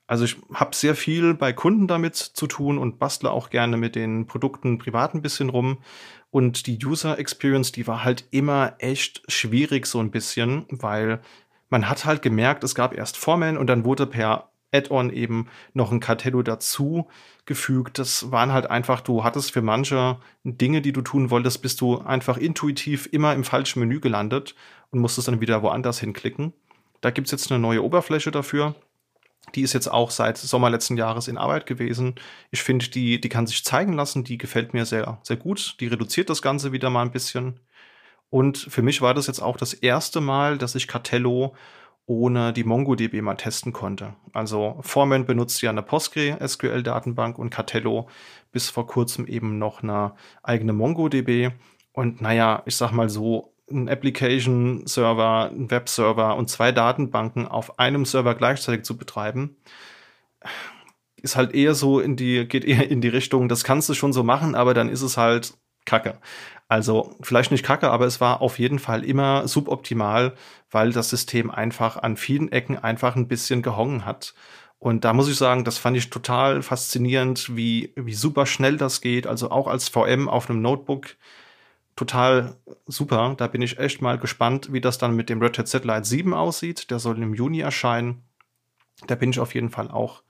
S1: Also ich habe sehr viel bei Kunden damit zu tun und bastle auch gerne mit den Produkten privat ein bisschen rum. Und die User Experience, die war halt immer echt schwierig so ein bisschen, weil man hat halt gemerkt, es gab erst Formeln und dann wurde per Add-on eben noch ein Cartello dazu gefügt. Das waren halt einfach, du hattest für manche Dinge, die du tun wolltest, bist du einfach intuitiv immer im falschen Menü gelandet und musstest dann wieder woanders hinklicken. Da gibt's jetzt eine neue Oberfläche dafür. Die ist jetzt auch seit Sommer letzten Jahres in Arbeit gewesen. Ich finde, die, die kann sich zeigen lassen. Die gefällt mir sehr, sehr gut. Die reduziert das Ganze wieder mal ein bisschen. Und für mich war das jetzt auch das erste Mal, dass ich Cartello ohne die MongoDB mal testen konnte. Also Foreman benutzt ja eine PostgreSQL-Datenbank und Cartello bis vor kurzem eben noch eine eigene MongoDB. Und naja, ich sag mal so, ein Application-Server, ein Web-Server und zwei Datenbanken auf einem Server gleichzeitig zu betreiben, ist halt eher so in die, geht eher in die Richtung, das kannst du schon so machen, aber dann ist es halt Kacke. Also vielleicht nicht kacke, aber es war auf jeden Fall immer suboptimal, weil das System einfach an vielen Ecken einfach ein bisschen gehongen hat. Und da muss ich sagen, das fand ich total faszinierend, wie, wie super schnell das geht. Also auch als VM auf einem Notebook total super. Da bin ich echt mal gespannt, wie das dann mit dem Red Hat Satellite 7 aussieht. Der soll im Juni erscheinen. Da bin ich auf jeden Fall auch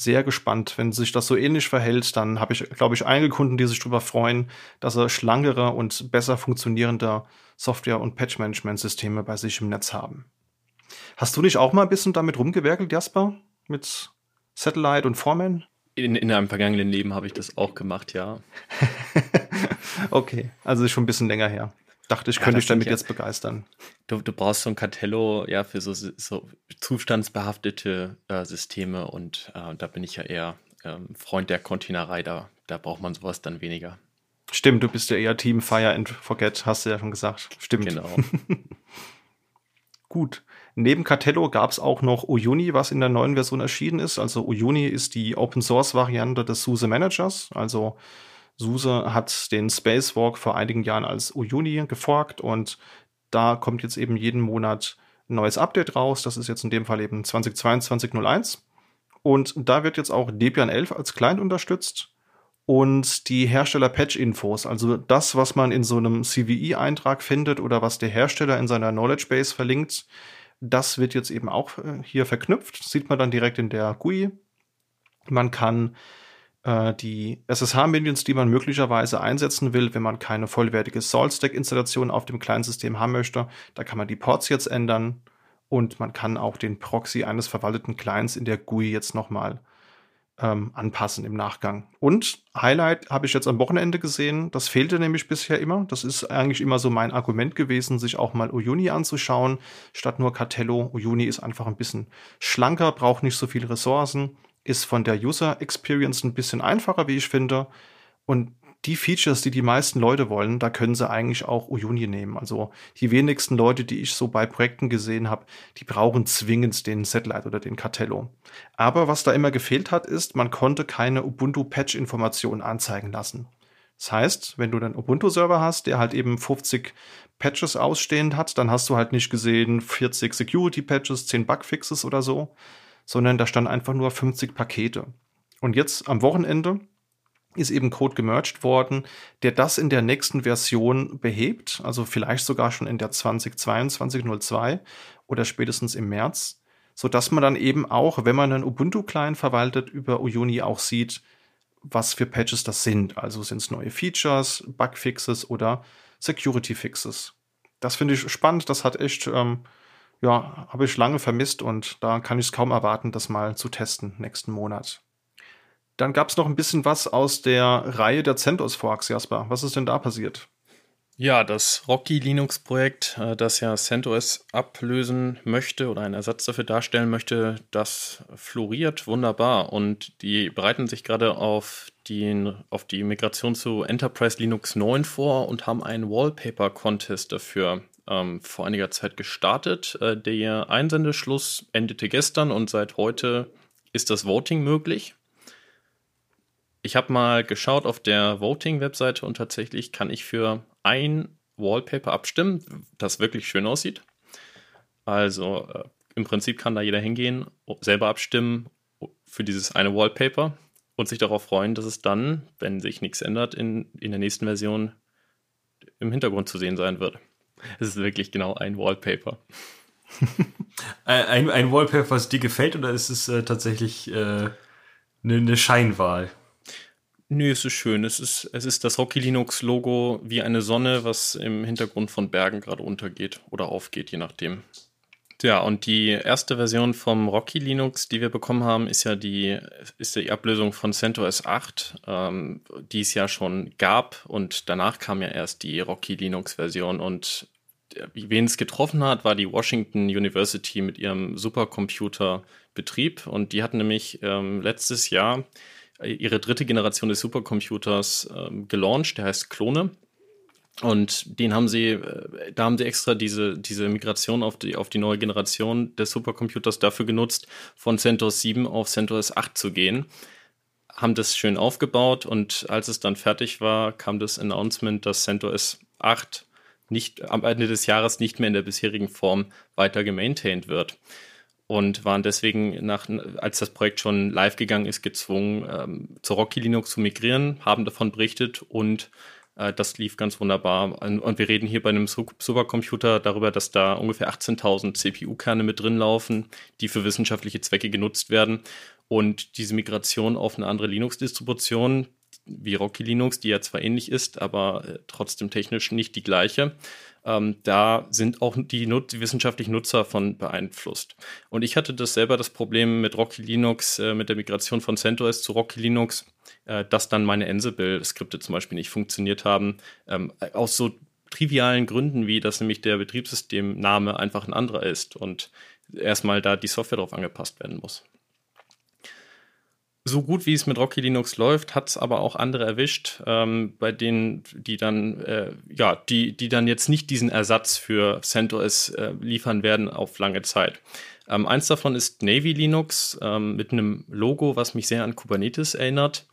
S1: sehr gespannt. Wenn sich das so ähnlich verhält, dann habe ich, glaube ich, einige Kunden, die sich darüber freuen, dass sie schlankere und besser funktionierende Software- und Patch-Management-Systeme bei sich im Netz haben. Hast du nicht auch mal ein bisschen damit rumgewerkelt, Jasper? Mit Satellite und Foreman?
S3: In, in einem vergangenen Leben habe ich das auch gemacht, ja.
S1: okay, also ist schon ein bisschen länger her dachte, ich ja, könnte dich damit ja, jetzt begeistern.
S3: Du, du brauchst so ein Cartello ja für so, so zustandsbehaftete äh, Systeme und äh, da bin ich ja eher ähm, Freund der Containerei, da, da braucht man sowas dann weniger.
S1: Stimmt, du bist ja eher Team Fire and Forget, hast du ja schon gesagt. Stimmt.
S3: Genau.
S1: Gut. Neben Cartello gab es auch noch Uyuni, was in der neuen Version erschienen ist. Also Uyuni ist die Open Source Variante des SUSE Managers. Also SUSE hat den Spacewalk vor einigen Jahren als Uyuni geforkt und da kommt jetzt eben jeden Monat ein neues Update raus. Das ist jetzt in dem Fall eben 2022.01. Und da wird jetzt auch Debian 11 als Client unterstützt und die Hersteller-Patch-Infos, also das, was man in so einem CVE-Eintrag findet oder was der Hersteller in seiner Knowledge Base verlinkt, das wird jetzt eben auch äh, hier verknüpft. Sieht man dann direkt in der GUI. Man kann äh, die SSH-Minions, die man möglicherweise einsetzen will, wenn man keine vollwertige Salt-Stack-Installation auf dem Client-System haben möchte. Da kann man die Ports jetzt ändern und man kann auch den Proxy eines verwalteten Clients in der GUI jetzt nochmal ähm, anpassen im Nachgang. Und Highlight habe ich jetzt am Wochenende gesehen, das fehlte nämlich bisher immer. Das ist eigentlich immer so mein Argument gewesen, sich auch mal Uyuni anzuschauen, statt nur Cartello. Uyuni ist einfach ein bisschen schlanker, braucht nicht so viele Ressourcen ist von der User Experience ein bisschen einfacher, wie ich finde. Und die Features, die die meisten Leute wollen, da können sie eigentlich auch Uyuni nehmen. Also die wenigsten Leute, die ich so bei Projekten gesehen habe, die brauchen zwingend den Satellite oder den Cartello. Aber was da immer gefehlt hat, ist, man konnte keine Ubuntu-Patch-Informationen anzeigen lassen. Das heißt, wenn du einen Ubuntu-Server hast, der halt eben 50 Patches ausstehend hat, dann hast du halt nicht gesehen 40 Security-Patches, 10 Bugfixes oder so, sondern da stand einfach nur 50 Pakete. Und jetzt am Wochenende ist eben Code gemerged worden, der das in der nächsten Version behebt, also vielleicht sogar schon in der 2022.02 oder spätestens im März, so dass man dann eben auch, wenn man einen Ubuntu-Client verwaltet, über Uyuni auch sieht, was für Patches das sind. Also sind es neue Features, Bugfixes oder Security Fixes. Das finde ich spannend. Das hat echt ähm, ja, habe ich lange vermisst und da kann ich es kaum erwarten, das mal zu testen nächsten Monat. Dann gab es noch ein bisschen was aus der Reihe der CentOS Forks, Jasper. Was ist denn da passiert?
S3: Ja, das Rocky Linux Projekt, äh, das ja CentOS ablösen möchte oder einen Ersatz dafür darstellen möchte, das floriert wunderbar und die bereiten sich gerade auf, auf die Migration zu Enterprise Linux 9 vor und haben einen Wallpaper Contest dafür ähm, vor einiger Zeit gestartet. Äh, der Einsendeschluss endete gestern und seit heute ist das Voting möglich. Ich habe mal geschaut auf der Voting-Webseite und tatsächlich kann ich für ein Wallpaper abstimmen, das wirklich schön aussieht. Also äh, im Prinzip kann da jeder hingehen, selber abstimmen für dieses eine Wallpaper und sich darauf freuen, dass es dann, wenn sich nichts ändert, in, in der nächsten Version im Hintergrund zu sehen sein wird. Es ist wirklich genau ein Wallpaper.
S2: ein, ein Wallpaper, was dir gefällt, oder ist es äh, tatsächlich äh, eine, eine Scheinwahl?
S3: Nö, es ist schön. Es ist, es ist das Rocky Linux Logo wie eine Sonne, was im Hintergrund von Bergen gerade untergeht oder aufgeht, je nachdem. Ja, und die erste Version vom Rocky Linux, die wir bekommen haben, ist ja die, ist die Ablösung von CentOS 8, ähm, die es ja schon gab. Und danach kam ja erst die Rocky Linux Version. Und wen es getroffen hat, war die Washington University mit ihrem Supercomputerbetrieb. Und die hatten nämlich ähm, letztes Jahr ihre dritte Generation des Supercomputers ähm, gelauncht, der heißt Klone. Und den haben sie, äh, da haben sie extra diese, diese Migration auf die, auf die neue Generation des Supercomputers dafür genutzt, von CentOS 7 auf CentOS 8 zu gehen. Haben das schön aufgebaut und als es dann fertig war, kam das Announcement, dass CentOS 8 nicht am Ende des Jahres nicht mehr in der bisherigen Form weiter gemaintained wird und waren deswegen nach, als das Projekt schon live gegangen ist, gezwungen, ähm, zu Rocky Linux zu migrieren, haben davon berichtet und das lief ganz wunderbar. Und wir reden hier bei einem Supercomputer darüber, dass da ungefähr 18.000 CPU-Kerne mit drin laufen, die für wissenschaftliche Zwecke genutzt werden. Und diese Migration auf eine andere Linux-Distribution, wie Rocky Linux, die ja zwar ähnlich ist, aber äh, trotzdem technisch nicht die gleiche, ähm, da sind auch die, Nut wissenschaftlichen Nutzer von beeinflusst. Und ich hatte das selber das Problem mit Rocky Linux, äh, mit der Migration von CentOS zu Rocky Linux, äh, dass dann meine Ansible-Skripte zum Beispiel nicht funktioniert haben, ähm, aus so trivialen Gründen, wie dass nämlich der Betriebssystemname einfach ein anderer ist und erstmal da die Software darauf angepasst werden muss so gut wie es mit Rocky Linux läuft, hat es aber auch andere erwischt, ähm, bei denen, die dann, äh, ja, die, die dann jetzt nicht diesen Ersatz für CentOS äh, liefern werden auf lange Zeit. Ähm, eins davon ist Navy Linux ähm, mit einem Logo, was mich sehr an Kubernetes erinnert.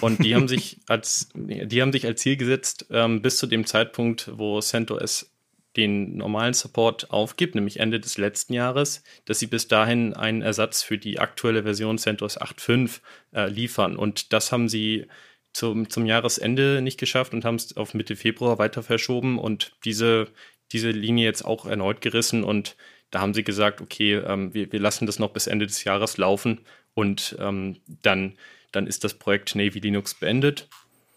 S3: Und die haben sich als, die haben sich als Ziel gesetzt, ähm, bis zu dem Zeitpunkt, wo CentOS den normalen Support aufgibt, nämlich Ende des letzten Jahres, dass sie bis dahin einen Ersatz für die aktuelle Version CentOS 8.5 äh, liefern. Und das haben sie zum, zum Jahresende nicht geschafft und haben es auf Mitte Februar weiter verschoben und diese, diese Linie jetzt auch erneut gerissen. Und da haben sie gesagt, okay, ähm, wir, wir lassen das noch bis Ende des Jahres laufen und ähm, dann, dann ist das Projekt Navy Linux beendet.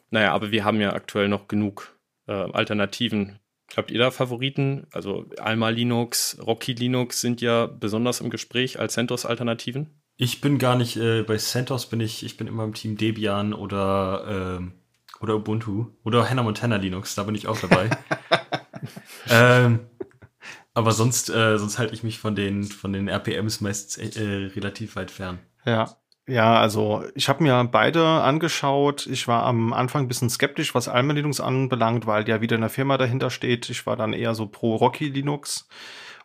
S3: Naja, aber wir haben ja aktuell noch genug äh, Alternativen Habt ihr da Favoriten? Also Alma Linux, Rocky Linux sind ja besonders im Gespräch als CentOS-Alternativen.
S2: Ich bin gar nicht, äh, bei CentOS bin ich, ich bin immer im Team Debian oder, äh, oder Ubuntu oder Hannah Montana Linux, da bin ich auch dabei. ähm, aber sonst, äh, sonst halte ich mich von den, von den RPMs meist äh, relativ weit fern.
S1: Ja, ja, also ich habe mir beide angeschaut. Ich war am Anfang ein bisschen skeptisch, was Alma Linux anbelangt, weil ja wieder eine Firma dahinter steht. Ich war dann eher so pro Rocky Linux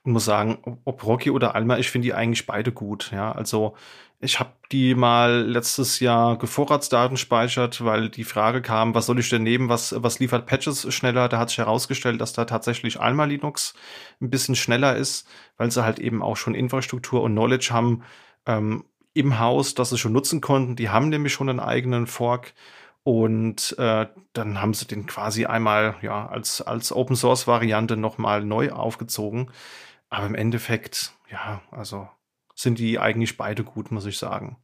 S1: und muss sagen, ob Rocky oder Alma, ich finde die eigentlich beide gut. Ja, also ich habe die mal letztes Jahr Gevorratsdaten speichert, weil die Frage kam, was soll ich denn nehmen, was, was liefert Patches schneller? Da hat sich herausgestellt, dass da tatsächlich Alma Linux ein bisschen schneller ist, weil sie halt eben auch schon Infrastruktur und Knowledge haben, ähm, im Haus, das sie schon nutzen konnten. Die haben nämlich schon einen eigenen Fork. Und äh, dann haben sie den quasi einmal ja als, als Open Source Variante nochmal neu aufgezogen. Aber im Endeffekt, ja, also sind die eigentlich beide gut, muss ich sagen.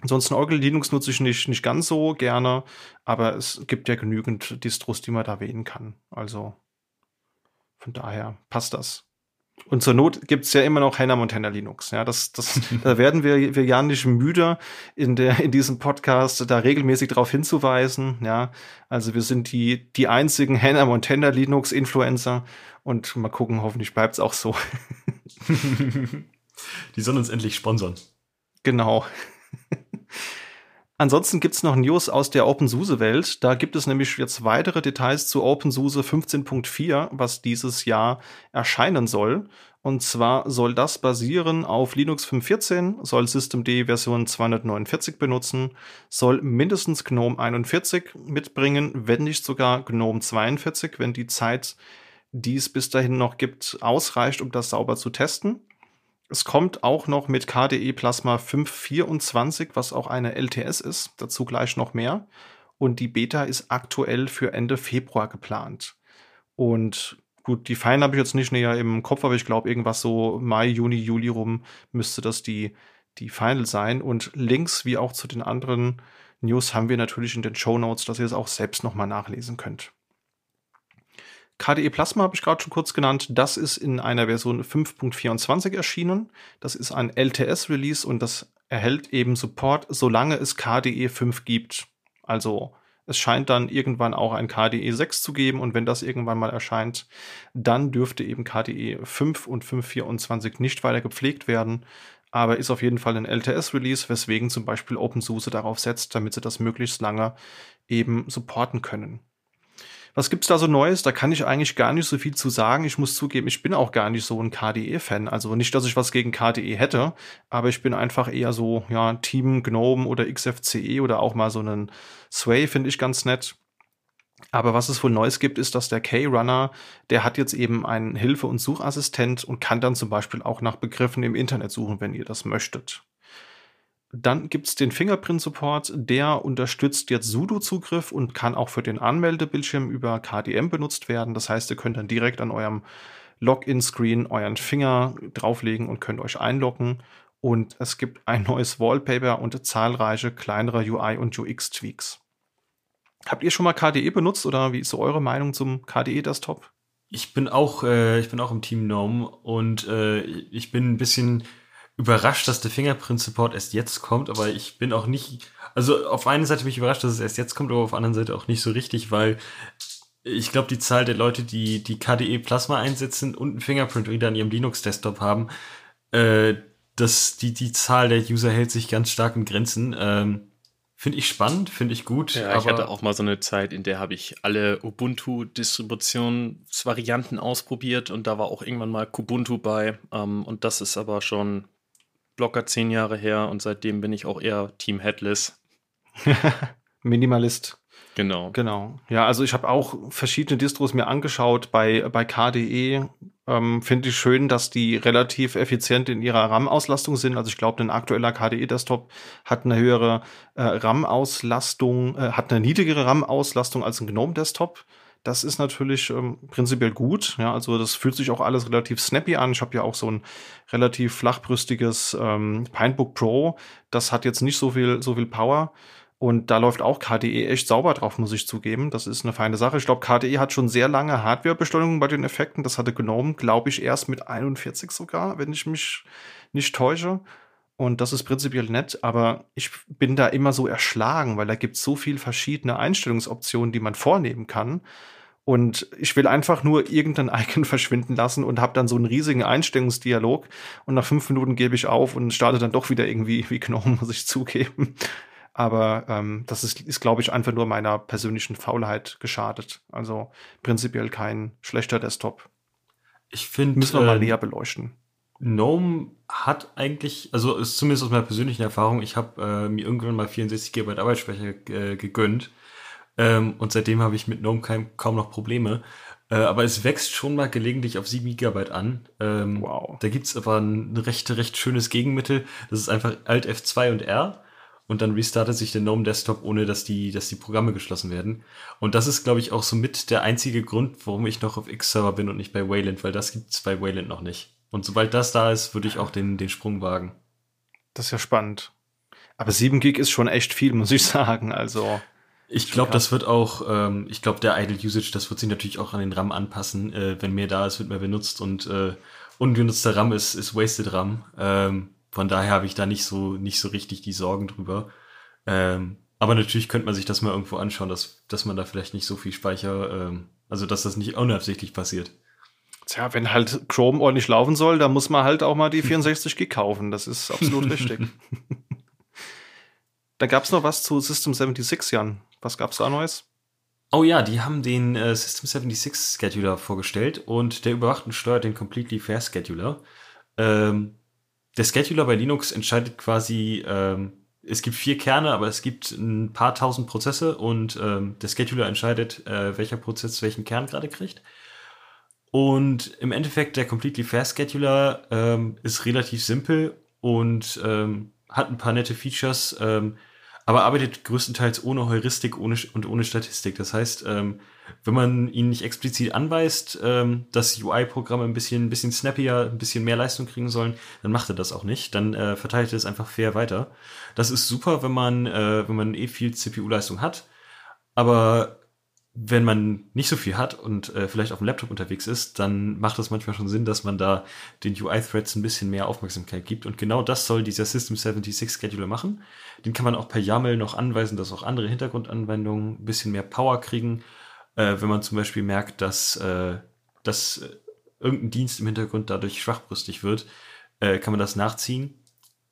S1: Ansonsten Oracle Linux nutze ich nicht, nicht ganz so gerne, aber es gibt ja genügend Distros, die man da wählen kann. Also von daher passt das. Und zur Not gibt's ja immer noch Hannah Montana Linux. Ja, das, das, da werden wir, wir ja nicht müde, in der, in diesem Podcast da regelmäßig darauf hinzuweisen. Ja, also wir sind die, die einzigen Hannah Montana Linux Influencer und mal gucken, hoffentlich bleibt's auch so.
S2: die sollen uns endlich sponsern.
S1: Genau. Ansonsten gibt's noch News aus der OpenSUSE-Welt. Da gibt es nämlich jetzt weitere Details zu OpenSUSE 15.4, was dieses Jahr erscheinen soll. Und zwar soll das basieren auf Linux 5.14, soll Systemd Version 249 benutzen, soll mindestens GNOME 41 mitbringen, wenn nicht sogar GNOME 42, wenn die Zeit, die es bis dahin noch gibt, ausreicht, um das sauber zu testen. Es kommt auch noch mit KDE Plasma 524, was auch eine LTS ist. Dazu gleich noch mehr. Und die Beta ist aktuell für Ende Februar geplant. Und gut, die Feinen habe ich jetzt nicht näher im Kopf, aber ich glaube, irgendwas so Mai, Juni, Juli rum müsste das die, die Final sein. Und Links, wie auch zu den anderen News, haben wir natürlich in den Show Notes, dass ihr es auch selbst nochmal nachlesen könnt. KDE Plasma habe ich gerade schon kurz genannt. Das ist in einer Version 5.24 erschienen. Das ist ein LTS-Release und das erhält eben Support, solange es KDE 5 gibt. Also es scheint dann irgendwann auch ein KDE 6 zu geben und wenn das irgendwann mal erscheint, dann dürfte eben KDE 5 und 5.24 nicht weiter gepflegt werden. Aber ist auf jeden Fall ein LTS-Release, weswegen zum Beispiel OpenSUSE darauf setzt, damit sie das möglichst lange eben supporten können. Was gibt's da so Neues? Da kann ich eigentlich gar nicht so viel zu sagen. Ich muss zugeben, ich bin auch gar nicht so ein KDE-Fan. Also nicht, dass ich was gegen KDE hätte, aber ich bin einfach eher so, ja, Team GNOME oder XFCE oder auch mal so einen Sway finde ich ganz nett. Aber was es wohl Neues gibt, ist, dass der K-Runner, der hat jetzt eben einen Hilfe- und Suchassistent und kann dann zum Beispiel auch nach Begriffen im Internet suchen, wenn ihr das möchtet. Dann gibt's den Fingerprint-Support, der unterstützt jetzt Sudo-Zugriff und kann auch für den Anmeldebildschirm über KDM benutzt werden. Das heißt, ihr könnt dann direkt an eurem Login-Screen euren Finger drauflegen und könnt euch einloggen. Und es gibt ein neues Wallpaper und zahlreiche kleinere UI- und UX-Tweaks. Habt ihr schon mal KDE benutzt oder wie ist so eure Meinung zum KDE-Desktop?
S2: Ich bin auch, äh, ich bin auch im Team GNOME und äh, ich bin ein bisschen überrascht, dass der Fingerprint Support erst jetzt kommt, aber ich bin auch nicht, also auf einer Seite bin ich überrascht, dass es erst jetzt kommt, aber auf der anderen Seite auch nicht so richtig, weil ich glaube, die Zahl der Leute, die die KDE Plasma einsetzen und einen Fingerprint Reader an ihrem Linux Desktop haben, äh, dass die, die Zahl der User hält sich ganz stark in Grenzen. Ähm, Finde ich spannend, finde ich gut.
S3: Ja, ich hatte auch mal so eine Zeit, in der habe ich alle Ubuntu-Distributionsvarianten ausprobiert und da war auch irgendwann mal Kubuntu bei. Ähm, und das ist aber schon locker zehn Jahre her und seitdem bin ich auch eher Team Headless.
S1: Minimalist.
S3: Genau.
S1: Genau. Ja, also ich habe auch verschiedene Distros mir angeschaut. Bei, bei KDE ähm, finde ich schön, dass die relativ effizient in ihrer RAM-Auslastung sind. Also ich glaube, ein aktueller KDE-Desktop hat eine höhere äh, RAM-Auslastung, äh, hat eine niedrigere RAM-Auslastung als ein GNOME-Desktop. Das ist natürlich ähm, prinzipiell gut. Ja, also das fühlt sich auch alles relativ snappy an. Ich habe ja auch so ein relativ flachbrüstiges ähm, Pinebook Pro. Das hat jetzt nicht so viel, so viel Power. Und da läuft auch KDE echt sauber drauf, muss ich zugeben. Das ist eine feine Sache. Ich glaube, KDE hat schon sehr lange Hardwarebestellungen bei den Effekten. Das hatte genommen, glaube ich, erst mit 41 sogar, wenn ich mich nicht täusche. Und das ist prinzipiell nett, aber ich bin da immer so erschlagen, weil da gibt es so viele verschiedene Einstellungsoptionen, die man vornehmen kann. Und ich will einfach nur irgendein Icon verschwinden lassen und habe dann so einen riesigen Einstellungsdialog. Und nach fünf Minuten gebe ich auf und starte dann doch wieder irgendwie wie Gnome, muss ich zugeben. Aber ähm, das ist, ist glaube ich, einfach nur meiner persönlichen Faulheit geschadet. Also prinzipiell kein schlechter Desktop.
S2: Ich finde.
S1: Müssen wir äh, mal näher beleuchten.
S2: GNOME hat eigentlich, also ist zumindest aus meiner persönlichen Erfahrung, ich habe äh, mir irgendwann mal 64 GB Arbeitsspeicher äh, gegönnt ähm, und seitdem habe ich mit GNOME kein, kaum noch Probleme. Äh, aber es wächst schon mal gelegentlich auf 7 GB an. Ähm, wow. Da gibt's aber ein recht, recht schönes Gegenmittel. Das ist einfach Alt F2 und R und dann restartet sich der GNOME Desktop, ohne dass die, dass die Programme geschlossen werden. Und das ist, glaube ich, auch so mit der einzige Grund, warum ich noch auf X-Server bin und nicht bei Wayland, weil das gibt's bei Wayland noch nicht. Und sobald das da ist, würde ich auch den, den Sprung wagen.
S1: Das ist ja spannend. Aber 7 Gig ist schon echt viel, muss ich sagen. Also.
S2: Ich glaube, das wird auch, ähm, ich glaube, der Idle Usage, das wird sich natürlich auch an den RAM anpassen. Äh, wenn mehr da ist, wird mehr benutzt und äh, ungenutzter RAM ist, ist Wasted RAM. Ähm, von daher habe ich da nicht so, nicht so richtig die Sorgen drüber. Ähm, aber natürlich könnte man sich das mal irgendwo anschauen, dass, dass man da vielleicht nicht so viel Speicher, ähm, also dass das nicht unabsichtlich passiert.
S1: Tja, wenn halt Chrome ordentlich laufen soll, dann muss man halt auch mal die 64 Gig kaufen. Das ist absolut richtig. da gab es noch was zu System 76, Jan. Was gab's da Neues?
S2: Oh ja, die haben den äh, System 76 Scheduler vorgestellt und der überwacht und steuert den Completely Fair Scheduler. Ähm, der Scheduler bei Linux entscheidet quasi, ähm, es gibt vier Kerne, aber es gibt ein paar tausend Prozesse und ähm, der Scheduler entscheidet, äh, welcher Prozess welchen Kern gerade kriegt. Und im Endeffekt, der Completely Fair Scheduler ähm, ist relativ simpel und ähm, hat ein paar nette Features, ähm, aber arbeitet größtenteils ohne Heuristik ohne, und ohne Statistik. Das heißt, ähm, wenn man ihn nicht explizit anweist, ähm, dass UI-Programme ein bisschen, ein bisschen snappier, ein bisschen mehr Leistung kriegen sollen, dann macht er das auch nicht. Dann äh, verteilt er es einfach fair weiter. Das ist super, wenn man, äh, wenn man eh viel CPU-Leistung hat. Aber wenn man nicht so viel hat und äh, vielleicht auf dem Laptop unterwegs ist, dann macht es manchmal schon Sinn, dass man da den UI-Threads ein bisschen mehr Aufmerksamkeit gibt. Und genau das soll dieser System 76 Scheduler machen. Den kann man auch per YAML noch anweisen, dass auch andere Hintergrundanwendungen ein bisschen mehr Power kriegen. Äh, wenn man zum Beispiel merkt, dass, äh, dass äh, irgendein Dienst im Hintergrund dadurch schwachbrüstig wird, äh, kann man das nachziehen.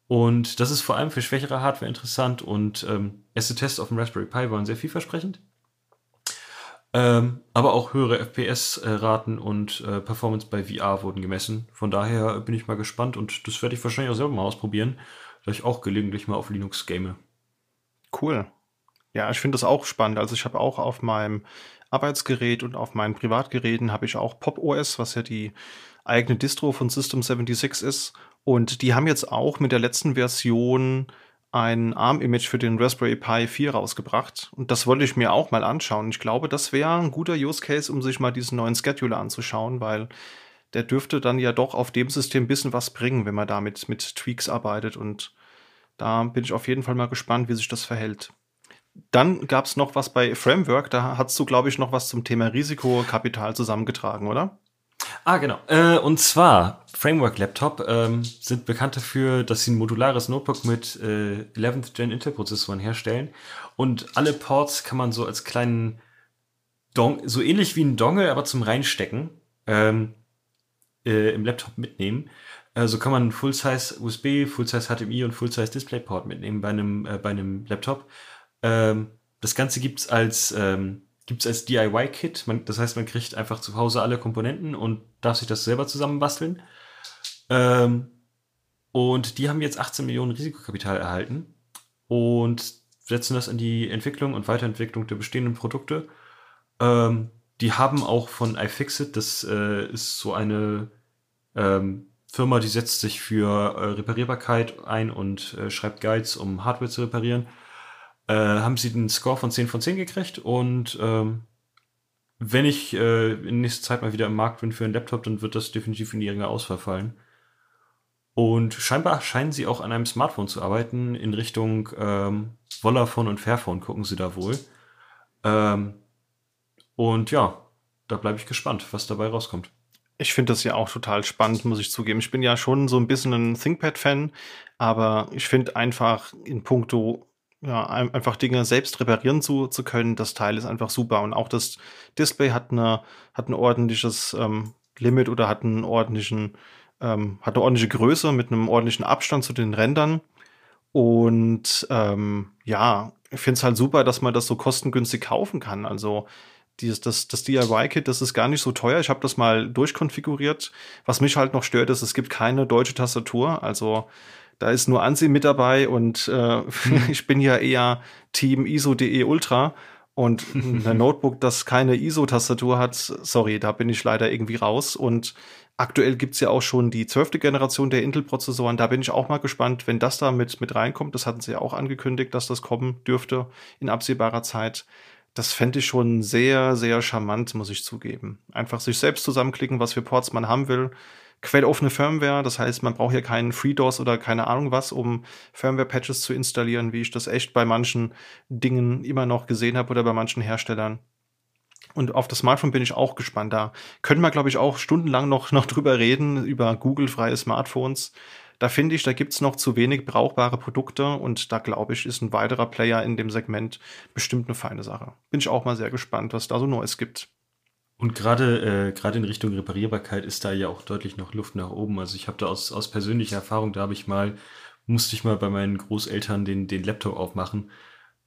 S2: Und das ist vor allem für schwächere Hardware interessant und ähm, erste Tests auf dem Raspberry Pi waren sehr vielversprechend. Ähm, aber auch höhere FPS-Raten und äh, Performance bei VR wurden gemessen. Von daher bin ich mal gespannt und das werde ich wahrscheinlich auch selber mal ausprobieren, da ich auch gelegentlich mal auf Linux game.
S1: Cool. Ja, ich finde das auch spannend. Also ich habe auch auf meinem Arbeitsgerät und auf meinen Privatgeräten habe ich auch Pop OS, was ja die eigene Distro von System 76 ist. Und die haben jetzt auch mit der letzten Version ein ARM-Image für den Raspberry Pi 4 rausgebracht. Und das wollte ich mir auch mal anschauen. Ich glaube, das wäre ein guter Use Case, um sich mal diesen neuen Scheduler anzuschauen, weil der dürfte dann ja doch auf dem System ein bisschen was bringen, wenn man damit mit Tweaks arbeitet. Und da bin ich auf jeden Fall mal gespannt, wie sich das verhält. Dann gab es noch was bei Framework, da hast du, glaube ich, noch was zum Thema Risikokapital zusammengetragen, oder?
S2: Ah, genau. Äh, und zwar, Framework Laptop ähm, sind bekannt dafür, dass sie ein modulares Notebook mit äh, 11th Gen Intel-Prozessoren herstellen. Und alle Ports kann man so als kleinen Dong so ähnlich wie ein Dongle, aber zum Reinstecken ähm, äh, im Laptop mitnehmen. Äh, so kann man Full-Size USB, Full-Size HDMI und Full-Size DisplayPort mitnehmen bei einem, äh, bei einem Laptop. Ähm, das Ganze gibt's als ähm, gibt's als DIY-Kit. Das heißt, man kriegt einfach zu Hause alle Komponenten und darf sich das selber zusammenbasteln. Ähm, und die haben jetzt 18 Millionen Risikokapital erhalten und setzen das in die Entwicklung und Weiterentwicklung der bestehenden Produkte. Ähm, die haben auch von iFixit, das äh, ist so eine ähm, Firma, die setzt sich für äh, Reparierbarkeit ein und äh, schreibt Guides, um Hardware zu reparieren äh, haben sie den Score von 10 von 10 gekriegt und ähm, wenn ich äh, in nächster Zeit mal wieder im Markt bin für einen Laptop, dann wird das definitiv in die geringe Auswahl fallen. Und scheinbar scheinen sie auch an einem Smartphone zu arbeiten. In Richtung ähm, Vollaphone und Fairphone gucken sie da wohl. Ähm, und ja, da bleibe ich gespannt, was dabei rauskommt.
S1: Ich finde das ja auch total spannend, muss ich zugeben. Ich bin ja schon so ein bisschen ein ThinkPad-Fan, aber ich finde einfach in puncto ja, einfach Dinge selbst reparieren zu, zu können. Das Teil ist einfach super. Und auch das Display hat, eine, hat ein ordentliches ähm, Limit oder hat einen ordentlichen, ähm, hat eine ordentliche Größe mit einem ordentlichen Abstand zu den Rändern. Und ähm, ja, ich finde es halt super, dass man das so kostengünstig kaufen kann. Also dieses, das, das DIY-Kit, das ist gar nicht so teuer. Ich habe das mal durchkonfiguriert. Was mich halt noch stört, ist, es gibt keine deutsche Tastatur. Also da ist nur ANSI mit dabei und äh, mhm. ich bin ja eher Team ISO.de Ultra und ein Notebook, das keine ISO-Tastatur hat, sorry, da bin ich leider irgendwie raus. Und aktuell gibt's ja auch schon die zwölfte Generation der Intel-Prozessoren. Da bin ich auch mal gespannt, wenn das da mit, mit reinkommt. Das hatten sie ja auch angekündigt, dass das kommen dürfte in absehbarer Zeit. Das fände ich schon sehr, sehr charmant, muss ich zugeben. Einfach sich selbst zusammenklicken, was für Ports man haben will quelloffene Firmware. Das heißt, man braucht hier keinen FreeDOS oder keine Ahnung was, um Firmware-Patches zu installieren, wie ich das echt bei manchen Dingen immer noch gesehen habe oder bei manchen Herstellern. Und auf das Smartphone bin ich auch gespannt. Da können wir, glaube ich, auch stundenlang noch, noch drüber reden, über Google-freie Smartphones. Da finde ich, da gibt's noch zu wenig brauchbare Produkte und da glaube ich, ist ein weiterer Player in dem Segment bestimmt eine feine Sache. Bin ich auch mal sehr gespannt, was da so Neues gibt.
S2: Und gerade äh, gerade in Richtung Reparierbarkeit ist da ja auch deutlich noch Luft nach oben. Also ich habe da aus, aus persönlicher Erfahrung, da habe ich mal, musste ich mal bei meinen Großeltern den, den Laptop aufmachen.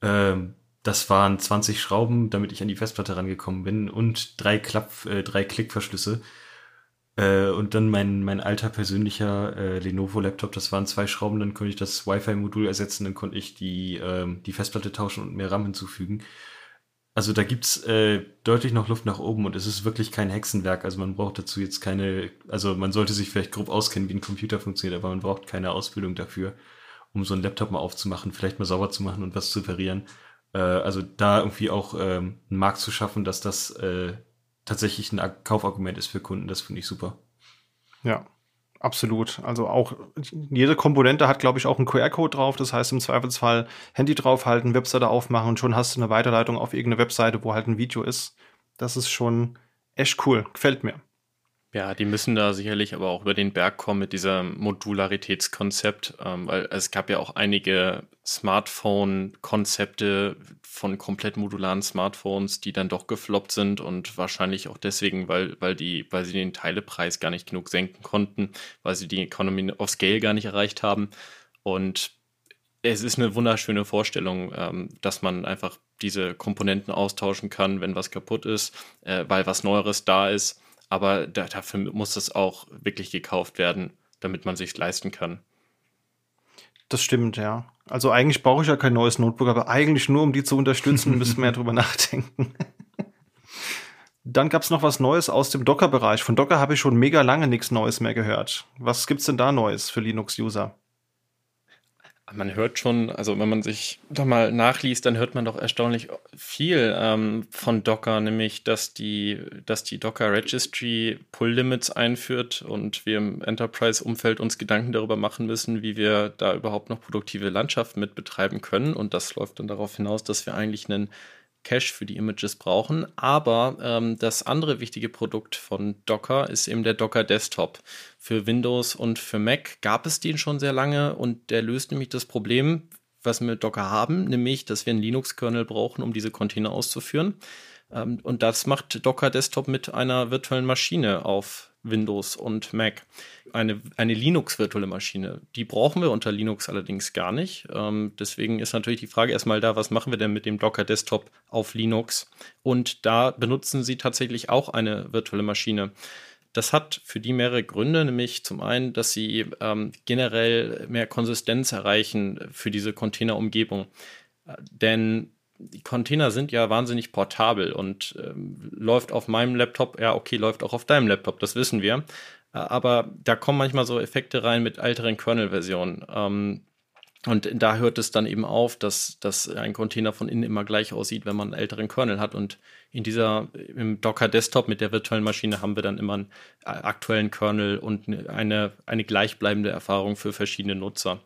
S2: Ähm, das waren 20 Schrauben, damit ich an die Festplatte rangekommen bin und drei Klapp, äh, drei Klickverschlüsse. Äh, und dann mein, mein alter persönlicher äh, Lenovo-Laptop, das waren zwei Schrauben, dann konnte ich das Wi-Fi-Modul ersetzen, dann konnte ich die, äh, die Festplatte tauschen und mehr RAM hinzufügen. Also da gibt's äh, deutlich noch Luft nach oben und es ist wirklich kein Hexenwerk. Also man braucht dazu jetzt keine, also man sollte sich vielleicht grob auskennen, wie ein Computer funktioniert, aber man braucht keine Ausbildung dafür, um so einen Laptop mal aufzumachen, vielleicht mal sauber zu machen und was zu reparieren. Äh, also da irgendwie auch ähm, einen Markt zu schaffen, dass das äh, tatsächlich ein Kaufargument ist für Kunden, das finde ich super.
S1: Ja, absolut. Also auch jede Komponente hat, glaube ich, auch einen QR-Code drauf. Das heißt, im Zweifelsfall Handy draufhalten, Webseite aufmachen und schon hast du eine Weiterleitung auf irgendeine Webseite, wo halt ein Video ist. Das ist schon echt cool. Gefällt mir.
S3: Ja, die müssen da sicherlich aber auch über den Berg kommen mit diesem Modularitätskonzept, ähm, weil es gab ja auch einige Smartphone-Konzepte von komplett modularen Smartphones, die dann doch gefloppt sind und wahrscheinlich auch deswegen, weil, weil die, weil sie den Teilepreis gar nicht genug senken konnten, weil sie die Economy of Scale gar nicht erreicht haben. Und es ist eine wunderschöne Vorstellung, ähm, dass man einfach diese Komponenten austauschen kann, wenn was kaputt ist, äh, weil was Neueres da ist aber da, dafür muss es auch wirklich gekauft werden, damit man sich leisten kann.
S1: Das stimmt, ja. Also eigentlich brauche ich ja kein neues Notebook, aber eigentlich nur, um die zu unterstützen, müssen wir ja drüber nachdenken. Dann gab es noch was Neues aus dem Docker-Bereich. Von Docker habe ich schon mega lange nichts Neues mehr gehört. Was gibt's denn da Neues für Linux-User?
S3: Man hört schon, also wenn man sich da mal nachliest, dann hört man doch erstaunlich viel ähm, von Docker, nämlich dass die, dass die Docker Registry Pull Limits einführt und wir im Enterprise-Umfeld uns Gedanken darüber machen müssen, wie wir da überhaupt noch produktive Landschaften mit betreiben können. Und das läuft dann darauf hinaus, dass wir eigentlich einen Cache für die Images brauchen. Aber ähm, das andere wichtige Produkt von Docker ist eben der Docker Desktop. Für Windows und für Mac gab es den schon sehr lange und der löst nämlich das Problem, was wir mit Docker haben, nämlich, dass wir einen Linux-Kernel brauchen, um diese Container auszuführen. Ähm, und das macht Docker Desktop mit einer virtuellen Maschine auf Windows und Mac. Eine, eine Linux-virtuelle Maschine. Die brauchen wir unter Linux allerdings gar nicht. Ähm, deswegen ist natürlich die Frage erstmal da, was machen wir denn mit dem Docker Desktop auf Linux? Und da benutzen sie tatsächlich auch eine virtuelle Maschine. Das hat für die mehrere Gründe, nämlich zum einen, dass sie ähm, generell mehr Konsistenz erreichen für diese Containerumgebung. Äh, denn die Container sind ja wahnsinnig portabel und ähm, läuft auf meinem Laptop, ja, okay, läuft auch auf deinem Laptop, das wissen wir. Aber da kommen manchmal so Effekte rein mit älteren Kernel-Versionen. Ähm, und da hört es dann eben auf, dass, dass ein Container von innen immer gleich aussieht, wenn man einen älteren Kernel hat. Und in dieser, im Docker Desktop mit der virtuellen Maschine haben wir dann immer einen äh, aktuellen Kernel und eine, eine gleichbleibende Erfahrung für verschiedene Nutzer.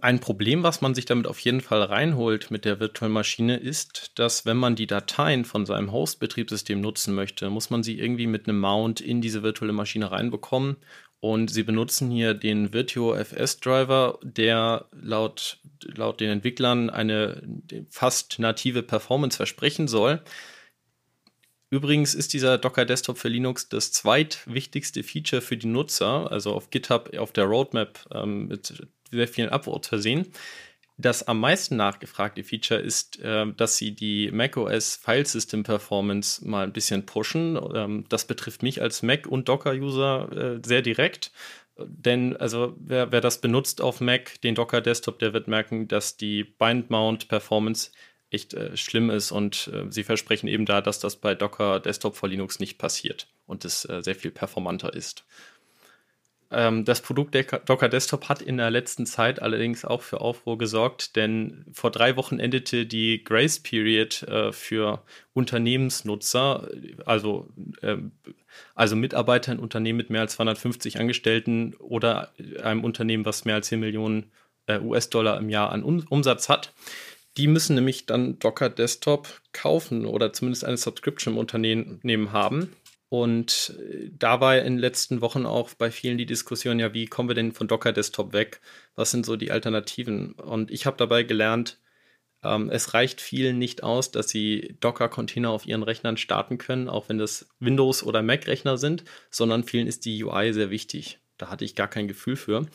S3: Ein Problem, was man sich damit auf jeden Fall reinholt mit der virtuellen Maschine, ist, dass wenn man die Dateien von seinem Host-Betriebssystem nutzen möchte, muss man sie irgendwie mit einem Mount in diese virtuelle Maschine reinbekommen. Und sie benutzen hier den VirtuoFS-Driver, der laut, laut den Entwicklern eine fast native Performance versprechen soll. Übrigens ist dieser Docker Desktop für Linux das zweitwichtigste Feature für die Nutzer, also auf GitHub auf der Roadmap ähm, mit sehr vielen Upvotes versehen. Das am meisten nachgefragte Feature ist, äh, dass sie die macOS File System Performance mal ein bisschen pushen. Ähm, das betrifft mich als Mac- und Docker-User äh, sehr direkt. Denn also wer, wer das benutzt auf Mac, den Docker Desktop, der wird merken, dass die Bind Mount Performance echt äh, schlimm ist und äh, sie versprechen eben da, dass das bei Docker Desktop für Linux nicht passiert und es äh, sehr viel performanter ist. Ähm, das Produkt Docker Desktop hat in der letzten Zeit allerdings auch für Aufruhr gesorgt, denn vor drei Wochen endete die Grace Period äh, für Unternehmensnutzer, also, äh, also Mitarbeiter in Unternehmen mit mehr als 250 Angestellten oder einem Unternehmen, was mehr als 10 Millionen äh, US-Dollar im Jahr an um Umsatz hat. Die müssen nämlich dann Docker Desktop kaufen oder zumindest eine Subscription im Unternehmen haben. Und äh, da war in den letzten Wochen auch bei vielen die Diskussion, ja, wie kommen wir denn von Docker Desktop weg? Was sind so die Alternativen? Und ich habe dabei gelernt, ähm, es reicht vielen nicht aus, dass sie Docker-Container auf ihren Rechnern starten können, auch wenn das Windows- oder Mac-Rechner sind, sondern vielen ist die UI sehr wichtig. Da hatte ich gar kein Gefühl für.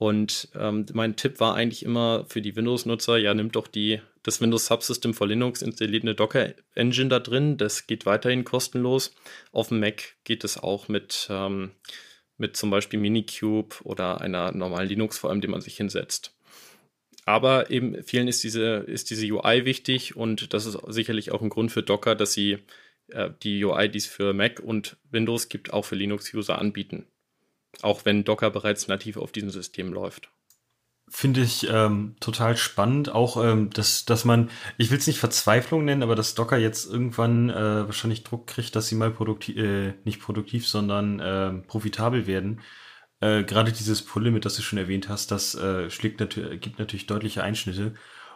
S3: Und ähm, mein Tipp war eigentlich immer für die Windows-Nutzer, ja, nimmt doch die, das Windows Subsystem für Linux, installiert eine Docker-Engine da drin. Das geht weiterhin kostenlos. Auf dem Mac geht es auch mit, ähm, mit zum Beispiel Minikube oder einer normalen Linux, vor allem, die man sich hinsetzt. Aber eben vielen ist diese, ist diese UI wichtig und das ist sicherlich auch ein Grund für Docker, dass sie äh, die UI, die es für Mac und Windows gibt, auch für Linux-User anbieten. Auch wenn Docker bereits nativ auf diesem System läuft.
S2: Finde ich ähm, total spannend. Auch, ähm, dass, dass man, ich will es nicht Verzweiflung nennen, aber dass Docker jetzt irgendwann äh, wahrscheinlich Druck kriegt, dass sie mal produktiv, äh, nicht produktiv, sondern äh, profitabel werden. Äh, Gerade dieses Pull-Limit, das du schon erwähnt hast, das äh, schlägt natürlich, gibt natürlich deutliche Einschnitte.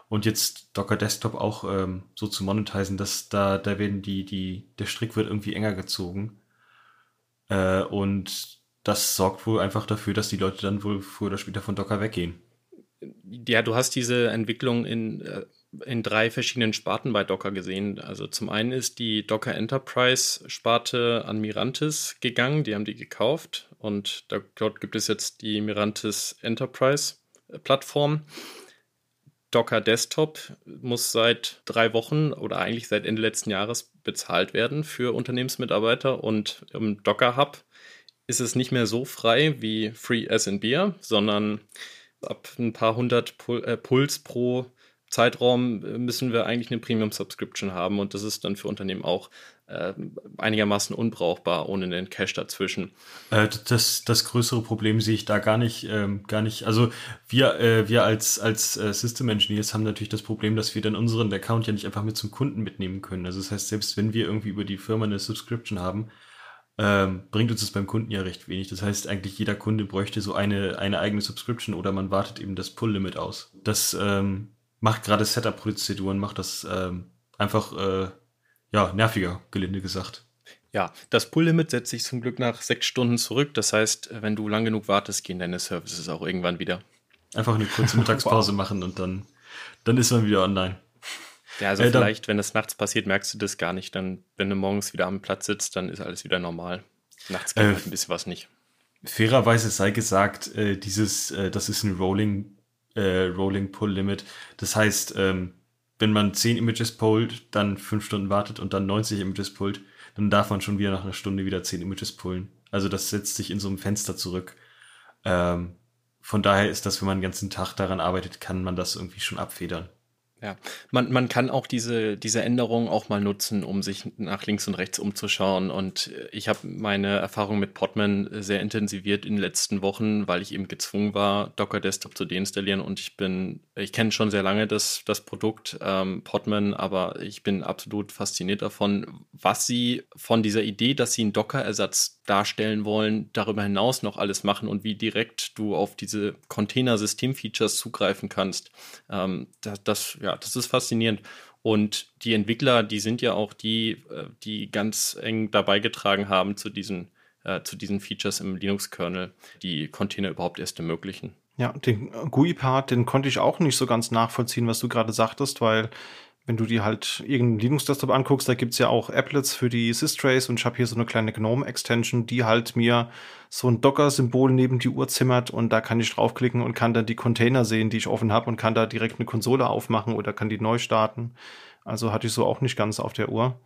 S2: Und jetzt Docker Desktop auch ähm, so zu monetizen, dass da, da werden die, die, der Strick wird irgendwie enger gezogen. Äh, und das sorgt wohl einfach dafür, dass die Leute dann wohl früher oder später von Docker weggehen
S3: ja, du hast diese Entwicklung in, äh, in drei verschiedenen Sparten bei Docker gesehen. Also zum einen ist die Docker Enterprise Sparte an Mirantis gegangen, die haben die gekauft und da, dort gibt es jetzt die Mirantis Enterprise Plattform. Docker Desktop muss seit drei Wochen oder eigentlich seit Ende letzten Jahres bezahlt werden für Unternehmensmitarbeiter und im Docker Hub ist es nicht mehr so frei wie Free as in Beer, sondern ab ein paar hundert Pul äh, Puls pro Zeitraum äh, müssen wir eigentlich eine Premium-Subscription haben und das ist dann für Unternehmen auch äh, einigermaßen unbrauchbar ohne den Cache dazwischen.
S2: Äh, das, das größere Problem sehe ich da gar nicht, ähm, gar nicht. Also wir, äh, wir als, als äh, System Engineers haben natürlich das Problem, dass wir dann unseren Account ja nicht einfach mit zum Kunden mitnehmen können. Also das heißt, selbst wenn wir irgendwie über die Firma eine Subscription haben, ähm, bringt uns das beim Kunden ja recht wenig. Das heißt, eigentlich jeder Kunde bräuchte so eine, eine eigene Subscription oder man wartet eben das Pull-Limit aus. Das ähm, macht gerade Setup-Prozeduren, macht das ähm, einfach äh, ja, nerviger, gelinde gesagt.
S3: Ja, das Pull-Limit setzt sich zum Glück nach sechs Stunden zurück. Das heißt, wenn du lang genug wartest, gehen deine Services auch irgendwann wieder.
S2: Einfach eine kurze Mittagspause wow. machen und dann, dann ist man wieder online.
S3: Ja, also äh, vielleicht, wenn das nachts passiert, merkst du das gar nicht. Dann, wenn du morgens wieder am Platz sitzt, dann ist alles wieder normal. Nachts geht äh, halt ein bisschen was nicht.
S2: Fairerweise sei gesagt, äh, dieses, äh, das ist ein Rolling, äh, Rolling Pull Limit. Das heißt, ähm, wenn man 10 Images pullt, dann 5 Stunden wartet und dann 90 Images pullt, dann darf man schon wieder nach einer Stunde wieder 10 Images pullen. Also das setzt sich in so einem Fenster zurück. Ähm, von daher ist das, wenn man den ganzen Tag daran arbeitet, kann man das irgendwie schon abfedern.
S3: Ja, man, man kann auch diese, diese Änderungen auch mal nutzen, um sich nach links und rechts umzuschauen. Und ich habe meine Erfahrung mit Podman sehr intensiviert in den letzten Wochen, weil ich eben gezwungen war, Docker Desktop zu deinstallieren. Und ich bin, ich kenne schon sehr lange das, das Produkt ähm, Podman, aber ich bin absolut fasziniert davon, was sie von dieser Idee, dass sie einen Docker-Ersatz darstellen wollen, darüber hinaus noch alles machen und wie direkt du auf diese Container-System-Features zugreifen kannst. Ähm, das, das, ja, das ist faszinierend. Und die Entwickler, die sind ja auch die, äh, die ganz eng dabei getragen haben zu diesen, äh, zu diesen Features im Linux-Kernel, die Container überhaupt erst ermöglichen.
S1: Ja, den GUI-Part, den konnte ich auch nicht so ganz nachvollziehen, was du gerade sagtest, weil wenn du dir halt irgendeinen Linux-Desktop anguckst, da gibt's ja auch Applets für die Systrace und ich habe hier so eine kleine GNOME-Extension, die halt mir so ein Docker-Symbol neben die Uhr zimmert und da kann ich draufklicken und kann dann die Container sehen, die ich offen habe und kann da direkt eine Konsole aufmachen oder kann die neu starten. Also hatte ich so auch nicht ganz auf der Uhr.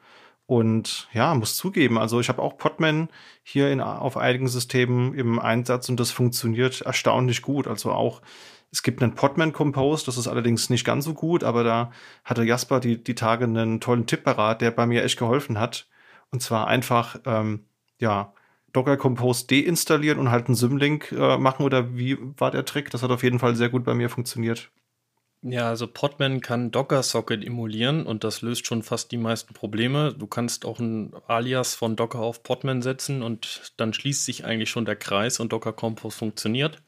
S1: Und ja, muss zugeben, also ich habe auch Podman hier in, auf einigen Systemen im Einsatz und das funktioniert erstaunlich gut. Also auch es gibt einen Podman Compose, das ist allerdings nicht ganz so gut, aber da hatte Jasper die, die Tage einen tollen Tipp parat, der bei mir echt geholfen hat. Und zwar einfach, ähm, ja, Docker Compose deinstallieren und halt einen Symlink äh, machen oder wie war der Trick? Das hat auf jeden Fall sehr gut bei mir funktioniert.
S3: Ja, also Podman kann Docker Socket emulieren und das löst schon fast die meisten Probleme. Du kannst auch ein Alias von Docker auf Podman setzen und dann schließt sich eigentlich schon der Kreis und Docker Compose funktioniert.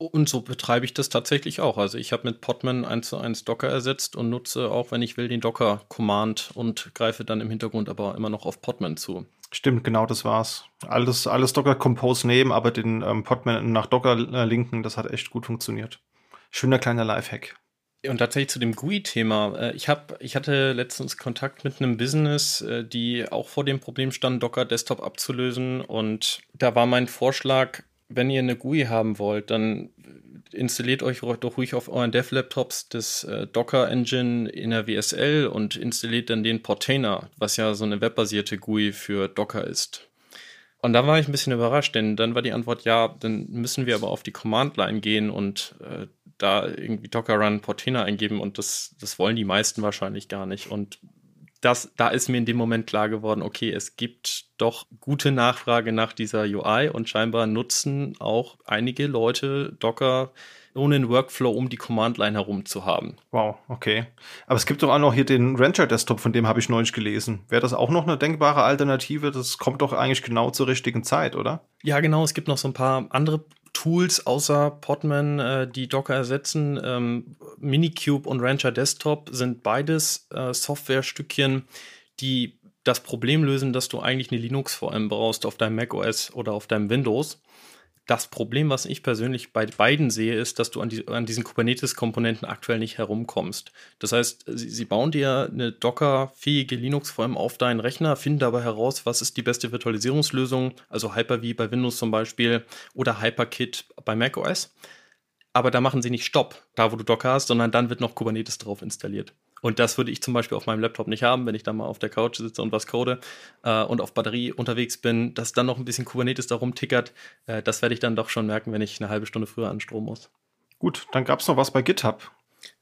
S3: Und so betreibe ich das tatsächlich auch. Also ich habe mit Podman 1 zu 1 Docker ersetzt und nutze auch, wenn ich will, den Docker-Command und greife dann im Hintergrund aber immer noch auf Podman zu.
S1: Stimmt, genau, das war's. Alles, alles Docker Compose nehmen, aber den ähm, Podman nach Docker äh, linken, das hat echt gut funktioniert. Schöner kleiner Lifehack.
S3: Und tatsächlich zu dem GUI-Thema. Äh, ich, hab, ich hatte letztens Kontakt mit einem Business, äh, die auch vor dem Problem standen, Docker Desktop abzulösen. Und da war mein Vorschlag, wenn ihr eine GUI haben wollt, dann installiert euch doch ruhig auf euren Dev-Laptops das äh, Docker-Engine in der WSL und installiert dann den Portainer, was ja so eine webbasierte GUI für Docker ist. Und da war ich ein bisschen überrascht, denn dann war die Antwort, ja, dann müssen wir aber auf die Command-Line gehen und äh, da irgendwie Docker Run Portainer eingeben und das, das wollen die meisten wahrscheinlich gar nicht. Und das, da ist mir in dem Moment klar geworden, okay, es gibt doch gute Nachfrage nach dieser UI und scheinbar nutzen auch einige Leute Docker ohne einen Workflow um die Command-Line herum zu haben.
S1: Wow, okay. Aber es gibt doch auch noch hier den Rancher-Desktop, von dem habe ich neulich gelesen. Wäre das auch noch eine denkbare Alternative? Das kommt doch eigentlich genau zur richtigen Zeit, oder?
S3: Ja, genau. Es gibt noch so ein paar andere Tools außer Podman, äh, die Docker ersetzen. Ähm, Minikube und Rancher Desktop sind beides äh, Softwarestückchen, die das Problem lösen, dass du eigentlich eine Linux-VM brauchst auf deinem macOS oder auf deinem Windows. Das Problem, was ich persönlich bei beiden sehe, ist, dass du an, die, an diesen Kubernetes-Komponenten aktuell nicht herumkommst. Das heißt, sie, sie bauen dir eine Docker-fähige Linux-VM auf deinen Rechner, finden dabei heraus, was ist die beste Virtualisierungslösung, also Hyper-V bei Windows zum Beispiel oder HyperKit bei macOS. Aber da machen sie nicht Stopp, da wo du Docker hast, sondern dann wird noch Kubernetes drauf installiert. Und das würde ich zum Beispiel auf meinem Laptop nicht haben, wenn ich da mal auf der Couch sitze und was code äh, und auf Batterie unterwegs bin, dass dann noch ein bisschen Kubernetes da rumtickert. Äh, das werde ich dann doch schon merken, wenn ich eine halbe Stunde früher an Strom muss.
S1: Gut, dann gab es noch was bei GitHub.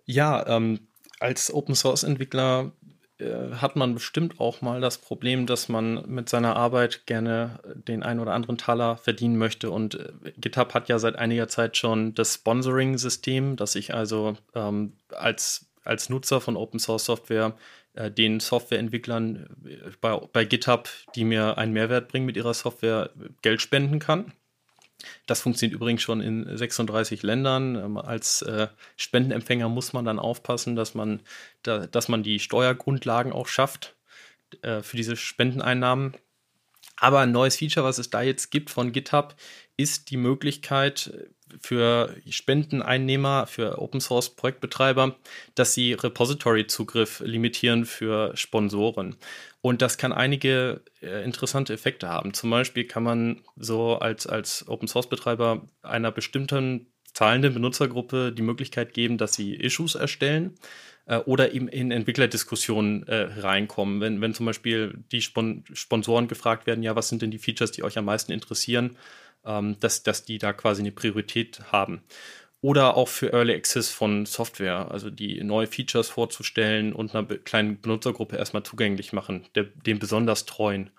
S3: Ja, ähm, als Open Source Entwickler äh, hat man bestimmt auch mal das Problem, dass man mit seiner Arbeit gerne den ein oder anderen Taler verdienen möchte. Und äh, GitHub hat ja seit einiger Zeit schon das Sponsoring-System, dass ich also ähm, als als Nutzer von Open Source Software äh, den Softwareentwicklern äh, bei, bei GitHub, die mir einen Mehrwert bringen mit ihrer Software, Geld spenden kann. Das funktioniert übrigens schon in 36 Ländern. Ähm, als äh, Spendenempfänger muss man dann aufpassen, dass man, da, dass man die Steuergrundlagen auch schafft äh, für diese Spendeneinnahmen. Aber ein neues Feature, was es da jetzt gibt von GitHub, ist die Möglichkeit, für Spendeneinnehmer, für Open Source Projektbetreiber, dass sie Repository-Zugriff limitieren für Sponsoren. Und das kann einige äh, interessante Effekte haben. Zum Beispiel kann man so als, als Open Source Betreiber einer bestimmten zahlenden Benutzergruppe die Möglichkeit geben, dass sie Issues erstellen äh, oder eben in Entwicklerdiskussionen äh, reinkommen. Wenn, wenn zum Beispiel die Spon Sponsoren gefragt werden, ja, was sind denn die Features, die euch am meisten interessieren? Ähm, dass, dass die da quasi eine Priorität haben. Oder auch für Early Access von Software, also die neue Features vorzustellen und einer kleinen Benutzergruppe erstmal zugänglich machen, der, den besonders treuen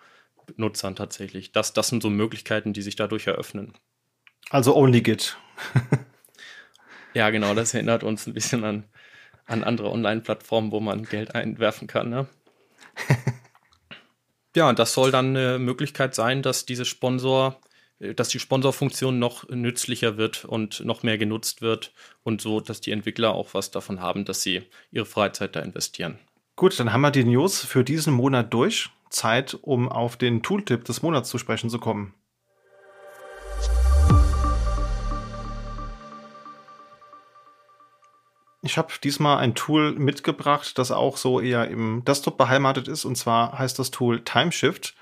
S3: Nutzern tatsächlich. Das, das sind so Möglichkeiten, die sich dadurch eröffnen.
S1: Also Only Git.
S3: ja, genau, das erinnert uns ein bisschen an, an andere Online-Plattformen, wo man Geld einwerfen kann. Ne? ja, und das soll dann eine Möglichkeit sein, dass diese Sponsor dass die Sponsorfunktion noch nützlicher wird und noch mehr genutzt wird und so, dass die Entwickler auch was davon haben, dass sie ihre Freizeit da investieren.
S1: Gut, dann haben wir die News für diesen Monat durch. Zeit, um auf den Tooltip des Monats zu sprechen zu kommen. Ich habe diesmal ein Tool mitgebracht, das auch so eher im Desktop beheimatet ist. Und zwar heißt das Tool Timeshift.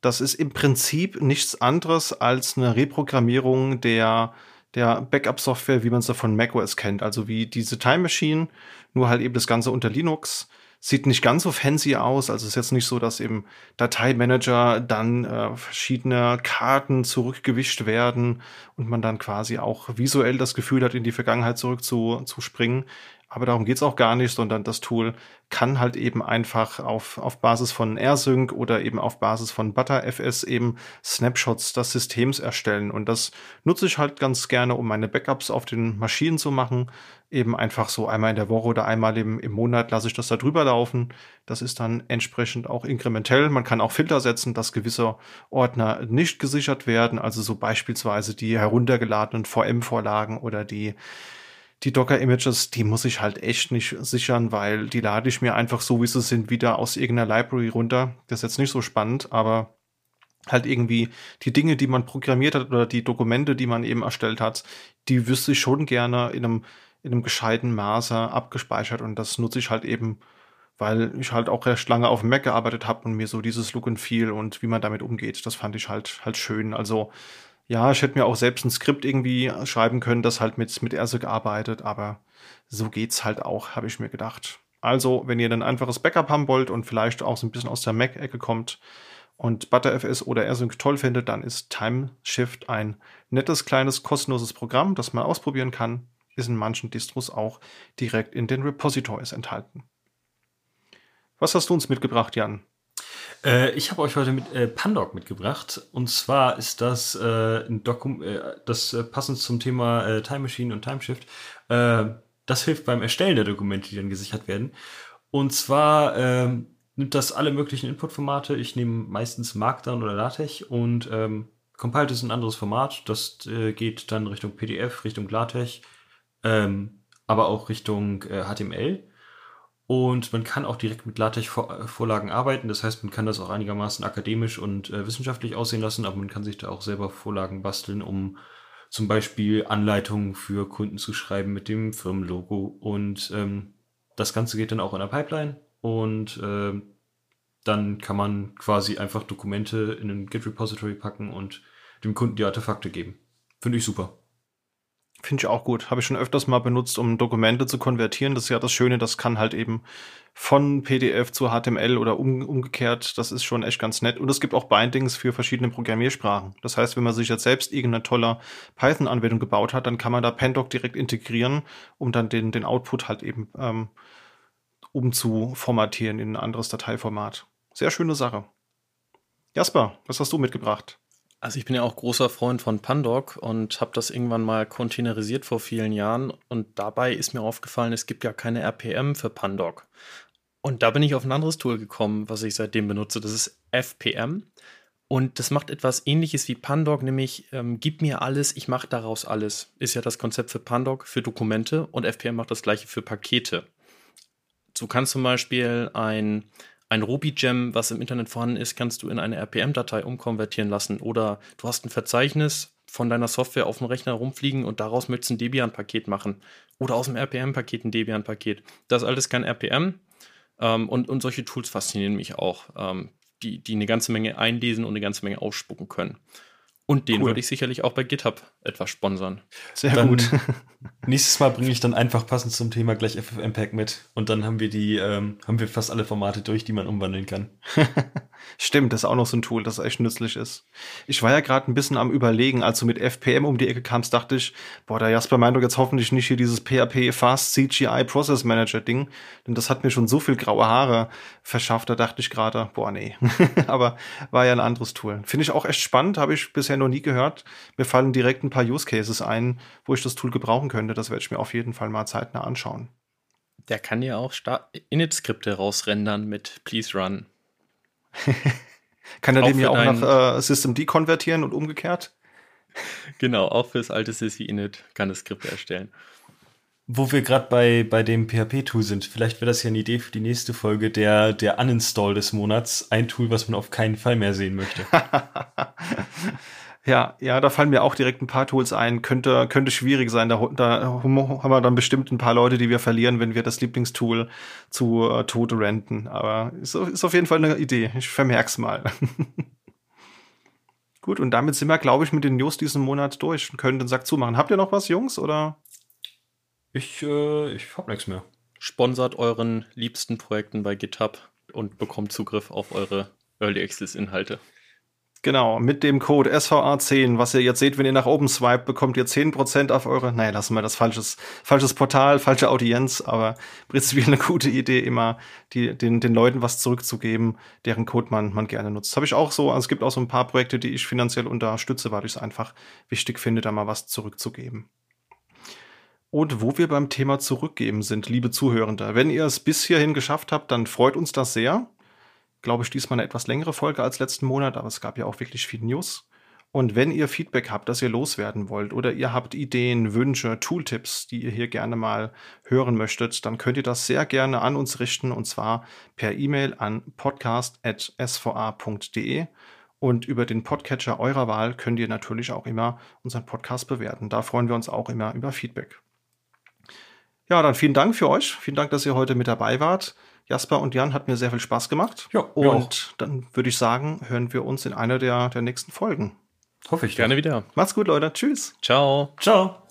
S1: Das ist im Prinzip nichts anderes als eine Reprogrammierung der, der Backup-Software, wie man sie von macOS kennt. Also wie diese Time Machine, nur halt eben das Ganze unter Linux. Sieht nicht ganz so fancy aus. Also es ist jetzt nicht so, dass im Dateimanager dann äh, verschiedene Karten zurückgewischt werden und man dann quasi auch visuell das Gefühl hat, in die Vergangenheit zurück zu, zu springen. Aber darum geht's auch gar nicht, sondern das Tool kann halt eben einfach auf, auf Basis von AirSync oder eben auf Basis von ButterFS eben Snapshots des Systems erstellen. Und das nutze ich halt ganz gerne, um meine Backups auf den Maschinen zu machen. Eben einfach so einmal in der Woche oder einmal im, im Monat lasse ich das da drüber laufen. Das ist dann entsprechend auch inkrementell. Man kann auch Filter setzen, dass gewisse Ordner nicht gesichert werden. Also so beispielsweise die heruntergeladenen VM-Vorlagen oder die die Docker-Images, die muss ich halt echt nicht sichern, weil die lade ich mir einfach so, wie sie sind, wieder aus irgendeiner Library runter. Das ist jetzt nicht so spannend, aber halt irgendwie die Dinge, die man programmiert hat oder die Dokumente, die man eben erstellt hat, die wüsste ich schon gerne in einem, in einem gescheiten Maße abgespeichert und das nutze ich halt eben, weil ich halt auch recht lange auf dem Mac gearbeitet habe und mir so dieses Look and Feel und wie man damit umgeht, das fand ich halt halt schön. Also ja, ich hätte mir auch selbst ein Skript irgendwie schreiben können, das halt mit, mit RSIG arbeitet, aber so geht's halt auch, habe ich mir gedacht. Also, wenn ihr ein einfaches Backup haben wollt und vielleicht auch so ein bisschen aus der Mac-Ecke kommt und ButterFS oder RSync toll findet, dann ist Timeshift ein nettes, kleines, kostenloses Programm, das man ausprobieren kann. Ist in manchen Distros auch direkt in den Repositories enthalten. Was hast du uns mitgebracht, Jan?
S2: Äh, ich habe euch heute mit äh, Pandoc mitgebracht. Und zwar ist das äh, ein Dokum äh, das äh, passend zum Thema Time Machine und Time Shift. Das hilft beim Erstellen der Dokumente, die dann gesichert werden. Und zwar ähm, nimmt das alle möglichen Inputformate. Ich nehme meistens Markdown oder LaTeX und ähm, Compiled ist ein anderes Format. Das geht dann Richtung PDF, Richtung LaTeX, ähm, aber auch Richtung HTML. Und man kann auch direkt mit LaTeX-Vorlagen arbeiten. Das heißt, man kann das auch einigermaßen akademisch und äh, wissenschaftlich aussehen lassen, aber man kann sich da auch selber Vorlagen basteln, um zum Beispiel Anleitungen für Kunden zu schreiben mit dem Firmenlogo. Und ähm, das Ganze geht dann auch in der Pipeline und äh, dann kann man quasi einfach Dokumente in ein Git-Repository packen und dem Kunden die Artefakte geben. Finde ich super.
S1: Finde ich auch gut. Habe ich schon öfters mal benutzt, um Dokumente zu konvertieren. Das ist ja das Schöne, das kann halt eben von PDF zu HTML oder um, umgekehrt. Das ist schon echt ganz nett. Und es gibt auch Bindings für verschiedene Programmiersprachen. Das heißt, wenn man sich jetzt selbst irgendeine tolle Python-Anwendung gebaut hat, dann kann man da Pandoc direkt integrieren, um dann den, den Output halt eben ähm, umzuformatieren in ein anderes Dateiformat. Sehr schöne Sache. Jasper, was hast du mitgebracht?
S3: Also ich bin ja auch großer Freund von Pandoc und habe das irgendwann mal containerisiert vor vielen Jahren und dabei ist mir aufgefallen, es gibt ja keine RPM für Pandoc. Und da bin ich auf ein anderes Tool gekommen, was ich seitdem benutze. Das ist FPM. Und das macht etwas ähnliches wie Pandoc, nämlich ähm, gib mir alles, ich mache daraus alles. Ist ja das Konzept für Pandoc, für Dokumente und FPM macht das gleiche für Pakete. Du kannst zum Beispiel ein ein Ruby-Gem, was im Internet vorhanden ist, kannst du in eine RPM-Datei umkonvertieren lassen. Oder du hast ein Verzeichnis von deiner Software auf dem Rechner rumfliegen und daraus möchtest du ein Debian-Paket machen. Oder aus dem RPM-Paket ein Debian-Paket. Das alles kein RPM. Ähm, und, und solche Tools faszinieren mich auch, ähm, die, die eine ganze Menge einlesen und eine ganze Menge ausspucken können. Und den cool. würde ich sicherlich auch bei GitHub etwas sponsern.
S2: Sehr dann gut. nächstes Mal bringe ich dann einfach passend zum Thema gleich FFmpeg mit. Und dann haben wir die, ähm, haben wir fast alle Formate durch, die man umwandeln kann.
S1: Stimmt, das ist auch noch so ein Tool, das echt nützlich ist. Ich war ja gerade ein bisschen am überlegen, als du mit FPM um die Ecke kamst, dachte ich, boah, der Jasper meint doch jetzt hoffentlich nicht hier dieses PHP Fast CGI Process Manager Ding, denn das hat mir schon so viel graue Haare verschafft, da dachte ich gerade, boah, nee. Aber war ja ein anderes Tool. Finde ich auch echt spannend, habe ich bisher noch nie gehört. Mir fallen direkt ein paar Use Cases ein, wo ich das Tool gebrauchen könnte. Das werde ich mir auf jeden Fall mal zeitnah anschauen.
S3: Der kann ja auch Init-Skripte rausrendern mit Please Run.
S1: Kann er dem ja auch nach äh, Systemd konvertieren und umgekehrt?
S3: Genau, auch fürs alte Sysy-Init kann es Skripte erstellen.
S2: Wo wir gerade bei, bei dem PHP-Tool sind, vielleicht wäre das ja eine Idee für die nächste Folge, der, der Uninstall des Monats. Ein Tool, was man auf keinen Fall mehr sehen möchte.
S1: Ja, ja, da fallen mir auch direkt ein paar Tools ein. Könnte, könnte schwierig sein. Da, da haben wir dann bestimmt ein paar Leute, die wir verlieren, wenn wir das Lieblingstool zu äh, Tode renten. Aber ist, ist auf jeden Fall eine Idee. Ich vermerk's mal. Gut, und damit sind wir, glaube ich, mit den News diesen Monat durch und können den Sack zumachen. Habt ihr noch was, Jungs, oder?
S2: Ich, äh, ich hab nichts mehr.
S3: Sponsert euren liebsten Projekten bei GitHub und bekommt Zugriff auf eure Early Access Inhalte.
S1: Genau, mit dem Code SVA10, was ihr jetzt seht, wenn ihr nach oben swipe, bekommt ihr 10% auf eure, naja, lassen wir das falsches, falsches Portal, falsche Audienz, aber prinzipiell eine gute Idee, immer die, den, den Leuten was zurückzugeben, deren Code man, man gerne nutzt. Habe ich auch so, also es gibt auch so ein paar Projekte, die ich finanziell unterstütze, weil ich es einfach wichtig finde, da mal was zurückzugeben. Und wo wir beim Thema zurückgeben sind, liebe Zuhörende, wenn ihr es bis hierhin geschafft habt, dann freut uns das sehr glaube ich, diesmal eine etwas längere Folge als letzten Monat, aber es gab ja auch wirklich viel News. Und wenn ihr Feedback habt, das ihr loswerden wollt oder ihr habt Ideen, Wünsche, Tooltips, die ihr hier gerne mal hören möchtet, dann könnt ihr das sehr gerne an uns richten und zwar per E-Mail an podcast.sva.de. Und über den Podcatcher eurer Wahl könnt ihr natürlich auch immer unseren Podcast bewerten. Da freuen wir uns auch immer über Feedback. Ja, dann vielen Dank für euch. Vielen Dank, dass ihr heute mit dabei wart. Jasper und Jan hat mir sehr viel Spaß gemacht. Ja, und dann würde ich sagen, hören wir uns in einer der, der nächsten Folgen.
S3: Hoffe ich. Gerne wieder.
S1: Macht's gut, Leute. Tschüss.
S3: Ciao.
S2: Ciao.